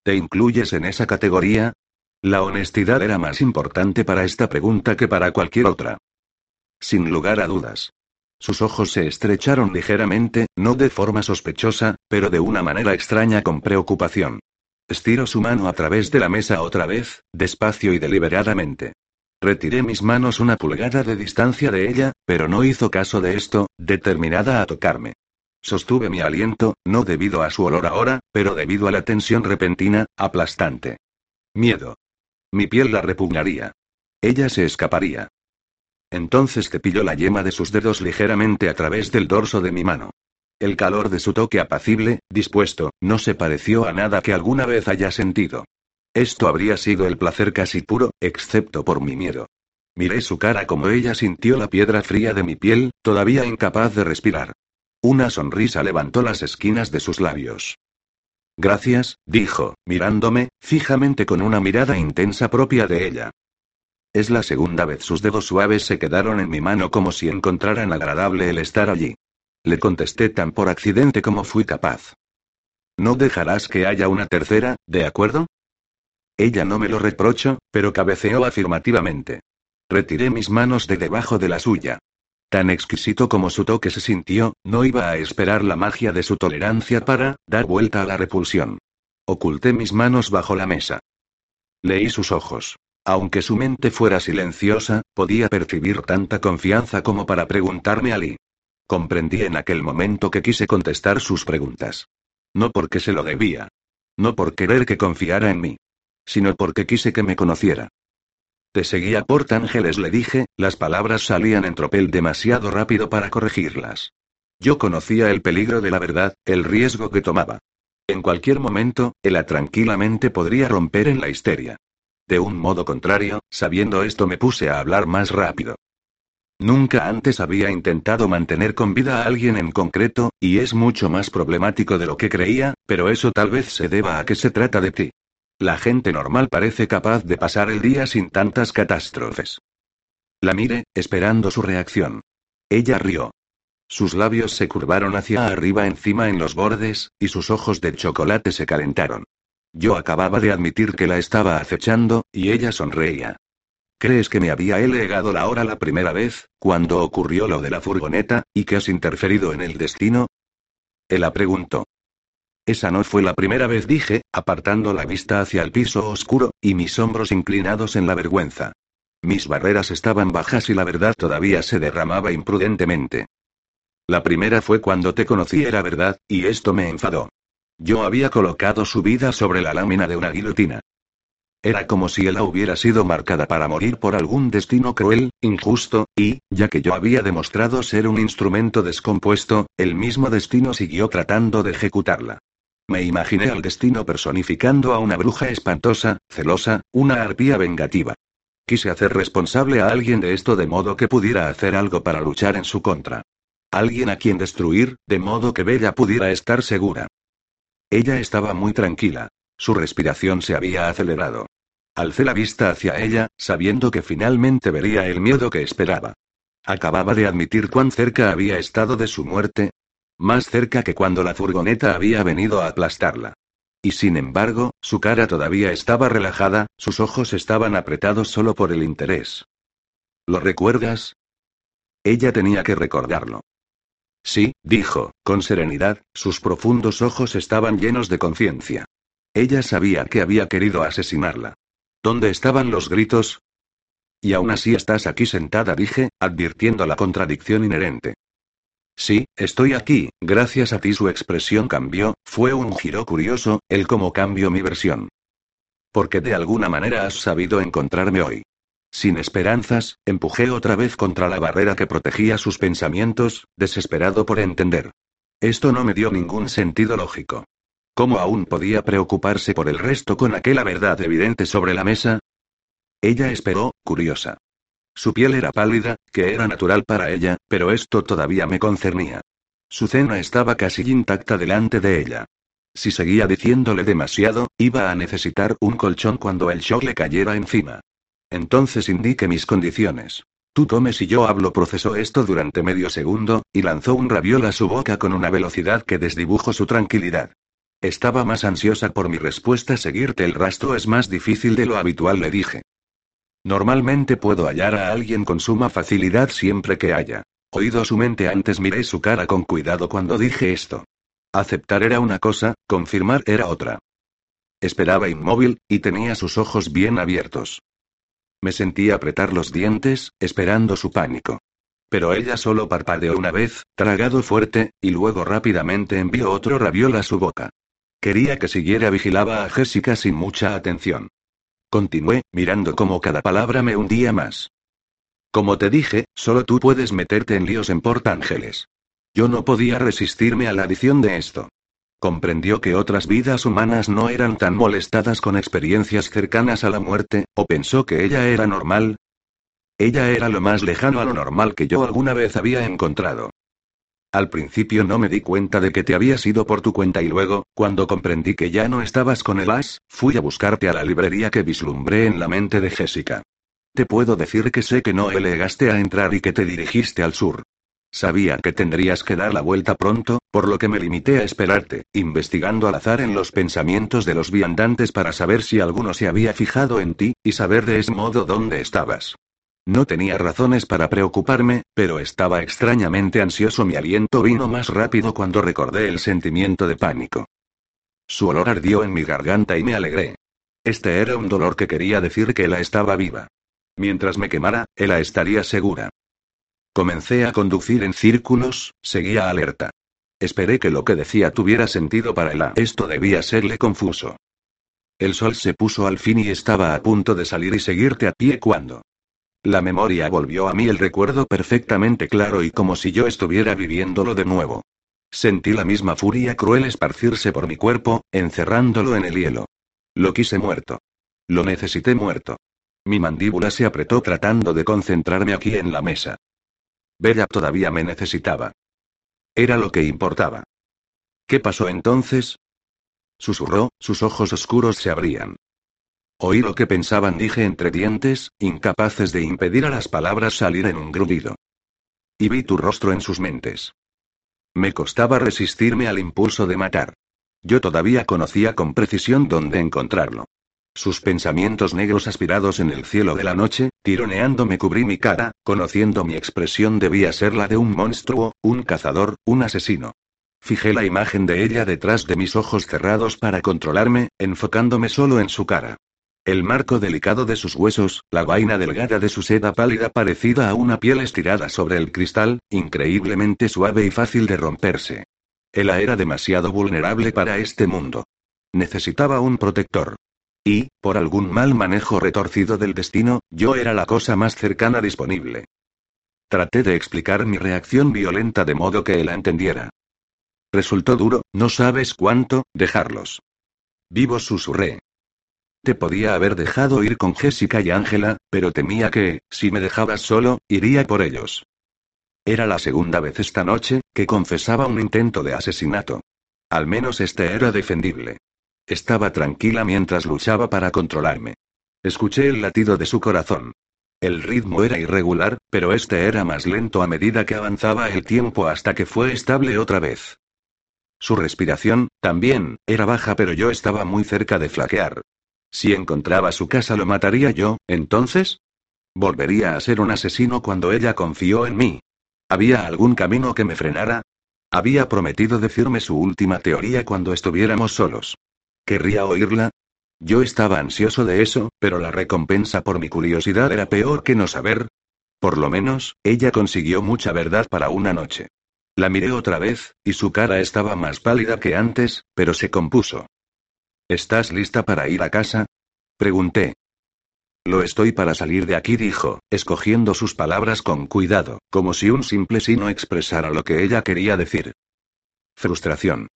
¿Te incluyes en esa categoría? La honestidad era más importante para esta pregunta que para cualquier otra. Sin lugar a dudas. Sus ojos se estrecharon ligeramente, no de forma sospechosa, pero de una manera extraña con preocupación. Estiró su mano a través de la mesa otra vez, despacio y deliberadamente. Retiré mis manos una pulgada de distancia de ella, pero no hizo caso de esto, determinada a tocarme. Sostuve mi aliento, no debido a su olor ahora, pero debido a la tensión repentina, aplastante. Miedo. Mi piel la repugnaría. Ella se escaparía. Entonces cepilló la yema de sus dedos ligeramente a través del dorso de mi mano. El calor de su toque apacible, dispuesto, no se pareció a nada que alguna vez haya sentido. Esto habría sido el placer casi puro, excepto por mi miedo. Miré su cara como ella sintió la piedra fría de mi piel, todavía incapaz de respirar. Una sonrisa levantó las esquinas de sus labios. Gracias, dijo, mirándome, fijamente con una mirada intensa propia de ella. Es la segunda vez sus dedos suaves se quedaron en mi mano como si encontraran agradable el estar allí. Le contesté tan por accidente como fui capaz. No dejarás que haya una tercera, ¿de acuerdo? Ella no me lo reprochó, pero cabeceó afirmativamente. Retiré mis manos de debajo de la suya. Tan exquisito como su toque se sintió, no iba a esperar la magia de su tolerancia para dar vuelta a la repulsión. Oculté mis manos bajo la mesa. Leí sus ojos. Aunque su mente fuera silenciosa, podía percibir tanta confianza como para preguntarme a Lee. Comprendí en aquel momento que quise contestar sus preguntas. No porque se lo debía. No por querer que confiara en mí. Sino porque quise que me conociera. Te seguía Port Ángeles, le dije, las palabras salían en tropel demasiado rápido para corregirlas. Yo conocía el peligro de la verdad, el riesgo que tomaba. En cualquier momento, ella tranquilamente podría romper en la histeria. De un modo contrario, sabiendo esto me puse a hablar más rápido. Nunca antes había intentado mantener con vida a alguien en concreto, y es mucho más problemático de lo que creía, pero eso tal vez se deba a que se trata de ti. La gente normal parece capaz de pasar el día sin tantas catástrofes. La miré, esperando su reacción. Ella rió. Sus labios se curvaron hacia arriba encima en los bordes, y sus ojos de chocolate se calentaron. Yo acababa de admitir que la estaba acechando, y ella sonreía. ¿Crees que me había legado la hora la primera vez, cuando ocurrió lo de la furgoneta, y que has interferido en el destino? Ella preguntó. Esa no fue la primera vez, dije, apartando la vista hacia el piso oscuro, y mis hombros inclinados en la vergüenza. Mis barreras estaban bajas y la verdad todavía se derramaba imprudentemente. La primera fue cuando te conocí, era verdad, y esto me enfadó. Yo había colocado su vida sobre la lámina de una guillotina. Era como si ella hubiera sido marcada para morir por algún destino cruel, injusto, y, ya que yo había demostrado ser un instrumento descompuesto, el mismo destino siguió tratando de ejecutarla. Me imaginé al destino personificando a una bruja espantosa, celosa, una arpía vengativa. Quise hacer responsable a alguien de esto de modo que pudiera hacer algo para luchar en su contra. Alguien a quien destruir, de modo que Bella pudiera estar segura. Ella estaba muy tranquila. Su respiración se había acelerado. Alcé la vista hacia ella, sabiendo que finalmente vería el miedo que esperaba. Acababa de admitir cuán cerca había estado de su muerte. Más cerca que cuando la furgoneta había venido a aplastarla. Y sin embargo, su cara todavía estaba relajada, sus ojos estaban apretados solo por el interés. ¿Lo recuerdas? Ella tenía que recordarlo. Sí, dijo, con serenidad, sus profundos ojos estaban llenos de conciencia. Ella sabía que había querido asesinarla. ¿Dónde estaban los gritos? Y aún así estás aquí sentada, dije, advirtiendo la contradicción inherente. Sí, estoy aquí, gracias a ti su expresión cambió, fue un giro curioso, el cómo cambio mi versión. Porque de alguna manera has sabido encontrarme hoy. Sin esperanzas, empujé otra vez contra la barrera que protegía sus pensamientos, desesperado por entender. Esto no me dio ningún sentido lógico. ¿Cómo aún podía preocuparse por el resto con aquella verdad evidente sobre la mesa? Ella esperó, curiosa. Su piel era pálida, que era natural para ella, pero esto todavía me concernía. Su cena estaba casi intacta delante de ella. Si seguía diciéndole demasiado, iba a necesitar un colchón cuando el shock le cayera encima. Entonces indique mis condiciones. Tú tomes y yo hablo, procesó esto durante medio segundo, y lanzó un raviol a su boca con una velocidad que desdibujó su tranquilidad. Estaba más ansiosa por mi respuesta. Seguirte el rastro es más difícil de lo habitual, le dije. Normalmente puedo hallar a alguien con suma facilidad siempre que haya. Oído su mente antes miré su cara con cuidado cuando dije esto. Aceptar era una cosa, confirmar era otra. Esperaba inmóvil, y tenía sus ojos bien abiertos. Me sentí apretar los dientes, esperando su pánico. Pero ella solo parpadeó una vez, tragado fuerte, y luego rápidamente envió otro raviol a su boca. Quería que siguiera vigilaba a Jessica sin mucha atención. Continué, mirando cómo cada palabra me hundía más. Como te dije, solo tú puedes meterte en líos en Port Ángeles. Yo no podía resistirme a la adición de esto. Comprendió que otras vidas humanas no eran tan molestadas con experiencias cercanas a la muerte, o pensó que ella era normal. Ella era lo más lejano a lo normal que yo alguna vez había encontrado. Al principio no me di cuenta de que te habías ido por tu cuenta y luego, cuando comprendí que ya no estabas con el as, fui a buscarte a la librería que vislumbré en la mente de Jessica. Te puedo decir que sé que no elegaste a entrar y que te dirigiste al sur. Sabía que tendrías que dar la vuelta pronto, por lo que me limité a esperarte, investigando al azar en los pensamientos de los viandantes para saber si alguno se había fijado en ti, y saber de ese modo dónde estabas. No tenía razones para preocuparme, pero estaba extrañamente ansioso. Mi aliento vino más rápido cuando recordé el sentimiento de pánico. Su olor ardió en mi garganta y me alegré. Este era un dolor que quería decir que Ela estaba viva. Mientras me quemara, Ela estaría segura. Comencé a conducir en círculos, seguía alerta. Esperé que lo que decía tuviera sentido para él. Esto debía serle confuso. El sol se puso al fin y estaba a punto de salir y seguirte a pie cuando. La memoria volvió a mí el recuerdo perfectamente claro y como si yo estuviera viviéndolo de nuevo. Sentí la misma furia cruel esparcirse por mi cuerpo, encerrándolo en el hielo. Lo quise muerto. Lo necesité muerto. Mi mandíbula se apretó tratando de concentrarme aquí en la mesa. Bella todavía me necesitaba. Era lo que importaba. ¿Qué pasó entonces? Susurró, sus ojos oscuros se abrían. Oí lo que pensaban, dije entre dientes, incapaces de impedir a las palabras salir en un grudido. Y vi tu rostro en sus mentes. Me costaba resistirme al impulso de matar. Yo todavía conocía con precisión dónde encontrarlo. Sus pensamientos negros aspirados en el cielo de la noche, tironeando me cubrí mi cara, conociendo mi expresión debía ser la de un monstruo, un cazador, un asesino. Fijé la imagen de ella detrás de mis ojos cerrados para controlarme, enfocándome solo en su cara. El marco delicado de sus huesos, la vaina delgada de su seda pálida parecida a una piel estirada sobre el cristal, increíblemente suave y fácil de romperse. Ella era demasiado vulnerable para este mundo. Necesitaba un protector. Y, por algún mal manejo retorcido del destino, yo era la cosa más cercana disponible. Traté de explicar mi reacción violenta de modo que él entendiera. Resultó duro, no sabes cuánto, dejarlos. Vivo susurré. Te podía haber dejado ir con Jessica y Ángela, pero temía que, si me dejabas solo, iría por ellos. Era la segunda vez esta noche, que confesaba un intento de asesinato. Al menos este era defendible. Estaba tranquila mientras luchaba para controlarme. Escuché el latido de su corazón. El ritmo era irregular, pero este era más lento a medida que avanzaba el tiempo hasta que fue estable otra vez. Su respiración, también, era baja pero yo estaba muy cerca de flaquear. Si encontraba su casa lo mataría yo, entonces. Volvería a ser un asesino cuando ella confió en mí. ¿Había algún camino que me frenara? Había prometido decirme su última teoría cuando estuviéramos solos. ¿Querría oírla? Yo estaba ansioso de eso, pero la recompensa por mi curiosidad era peor que no saber. Por lo menos, ella consiguió mucha verdad para una noche. La miré otra vez, y su cara estaba más pálida que antes, pero se compuso. ¿Estás lista para ir a casa? Pregunté. Lo estoy para salir de aquí, dijo, escogiendo sus palabras con cuidado, como si un simple sí no expresara lo que ella quería decir. Frustración.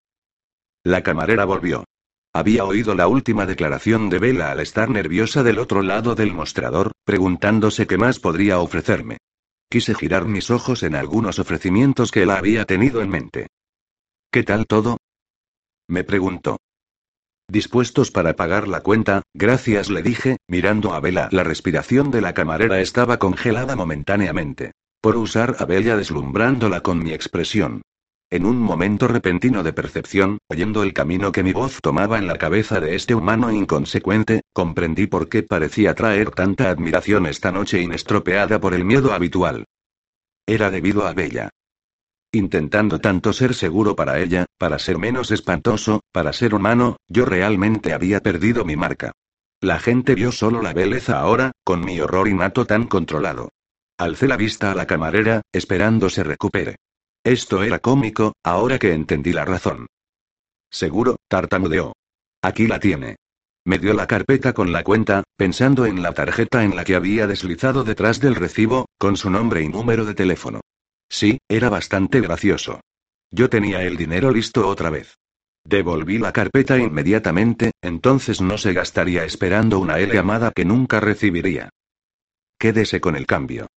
La camarera volvió. Había oído la última declaración de Bella al estar nerviosa del otro lado del mostrador, preguntándose qué más podría ofrecerme. Quise girar mis ojos en algunos ofrecimientos que él había tenido en mente. ¿Qué tal todo? Me preguntó. Dispuestos para pagar la cuenta, gracias le dije, mirando a Bella. La respiración de la camarera estaba congelada momentáneamente. Por usar a Bella deslumbrándola con mi expresión. En un momento repentino de percepción, oyendo el camino que mi voz tomaba en la cabeza de este humano inconsecuente, comprendí por qué parecía traer tanta admiración esta noche inestropeada por el miedo habitual. Era debido a Bella intentando tanto ser seguro para ella, para ser menos espantoso, para ser humano, yo realmente había perdido mi marca. La gente vio solo la belleza ahora, con mi horror innato tan controlado. Alcé la vista a la camarera, esperando se recupere. Esto era cómico, ahora que entendí la razón. Seguro, tartamudeó. Aquí la tiene. Me dio la carpeta con la cuenta, pensando en la tarjeta en la que había deslizado detrás del recibo, con su nombre y número de teléfono. Sí, era bastante gracioso. Yo tenía el dinero listo otra vez. Devolví la carpeta inmediatamente, entonces no se gastaría esperando una llamada que nunca recibiría. Quédese con el cambio.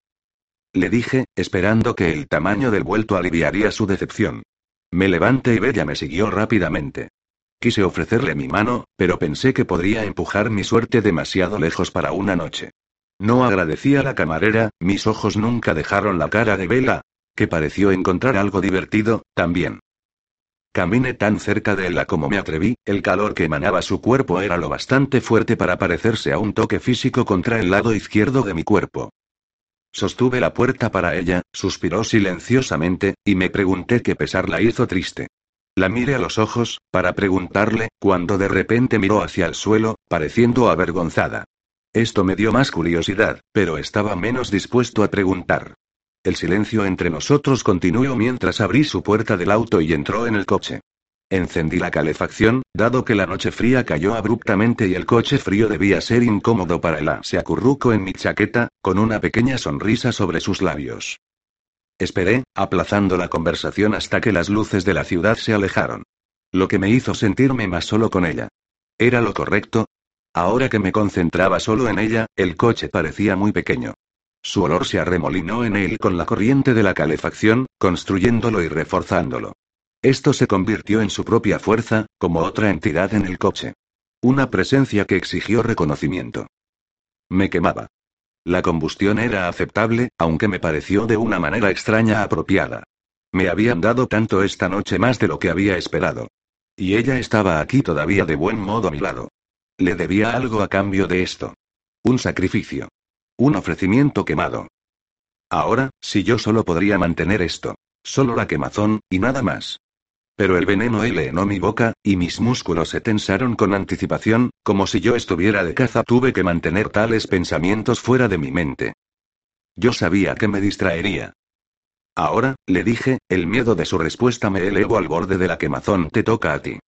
Le dije, esperando que el tamaño del vuelto aliviaría su decepción. Me levanté y Bella me siguió rápidamente. Quise ofrecerle mi mano, pero pensé que podría empujar mi suerte demasiado lejos para una noche. No agradecí a la camarera, mis ojos nunca dejaron la cara de Vela, que pareció encontrar algo divertido, también. Caminé tan cerca de ella como me atreví, el calor que emanaba su cuerpo era lo bastante fuerte para parecerse a un toque físico contra el lado izquierdo de mi cuerpo. Sostuve la puerta para ella, suspiró silenciosamente, y me pregunté qué pesar la hizo triste. La miré a los ojos, para preguntarle, cuando de repente miró hacia el suelo, pareciendo avergonzada. Esto me dio más curiosidad, pero estaba menos dispuesto a preguntar. El silencio entre nosotros continuó mientras abrí su puerta del auto y entró en el coche. Encendí la calefacción, dado que la noche fría cayó abruptamente y el coche frío debía ser incómodo para él. Se acurrucó en mi chaqueta, con una pequeña sonrisa sobre sus labios. Esperé, aplazando la conversación hasta que las luces de la ciudad se alejaron. Lo que me hizo sentirme más solo con ella. ¿Era lo correcto? Ahora que me concentraba solo en ella, el coche parecía muy pequeño. Su olor se arremolinó en él con la corriente de la calefacción, construyéndolo y reforzándolo. Esto se convirtió en su propia fuerza, como otra entidad en el coche. Una presencia que exigió reconocimiento. Me quemaba. La combustión era aceptable, aunque me pareció de una manera extraña apropiada. Me habían dado tanto esta noche más de lo que había esperado. Y ella estaba aquí todavía de buen modo a mi lado. Le debía algo a cambio de esto. Un sacrificio. Un ofrecimiento quemado. Ahora, si yo solo podría mantener esto. Solo la quemazón, y nada más. Pero el veneno helenó mi boca, y mis músculos se tensaron con anticipación, como si yo estuviera de caza. Tuve que mantener tales pensamientos fuera de mi mente. Yo sabía que me distraería. Ahora, le dije, el miedo de su respuesta me elevó al borde de la quemazón. Te toca a ti.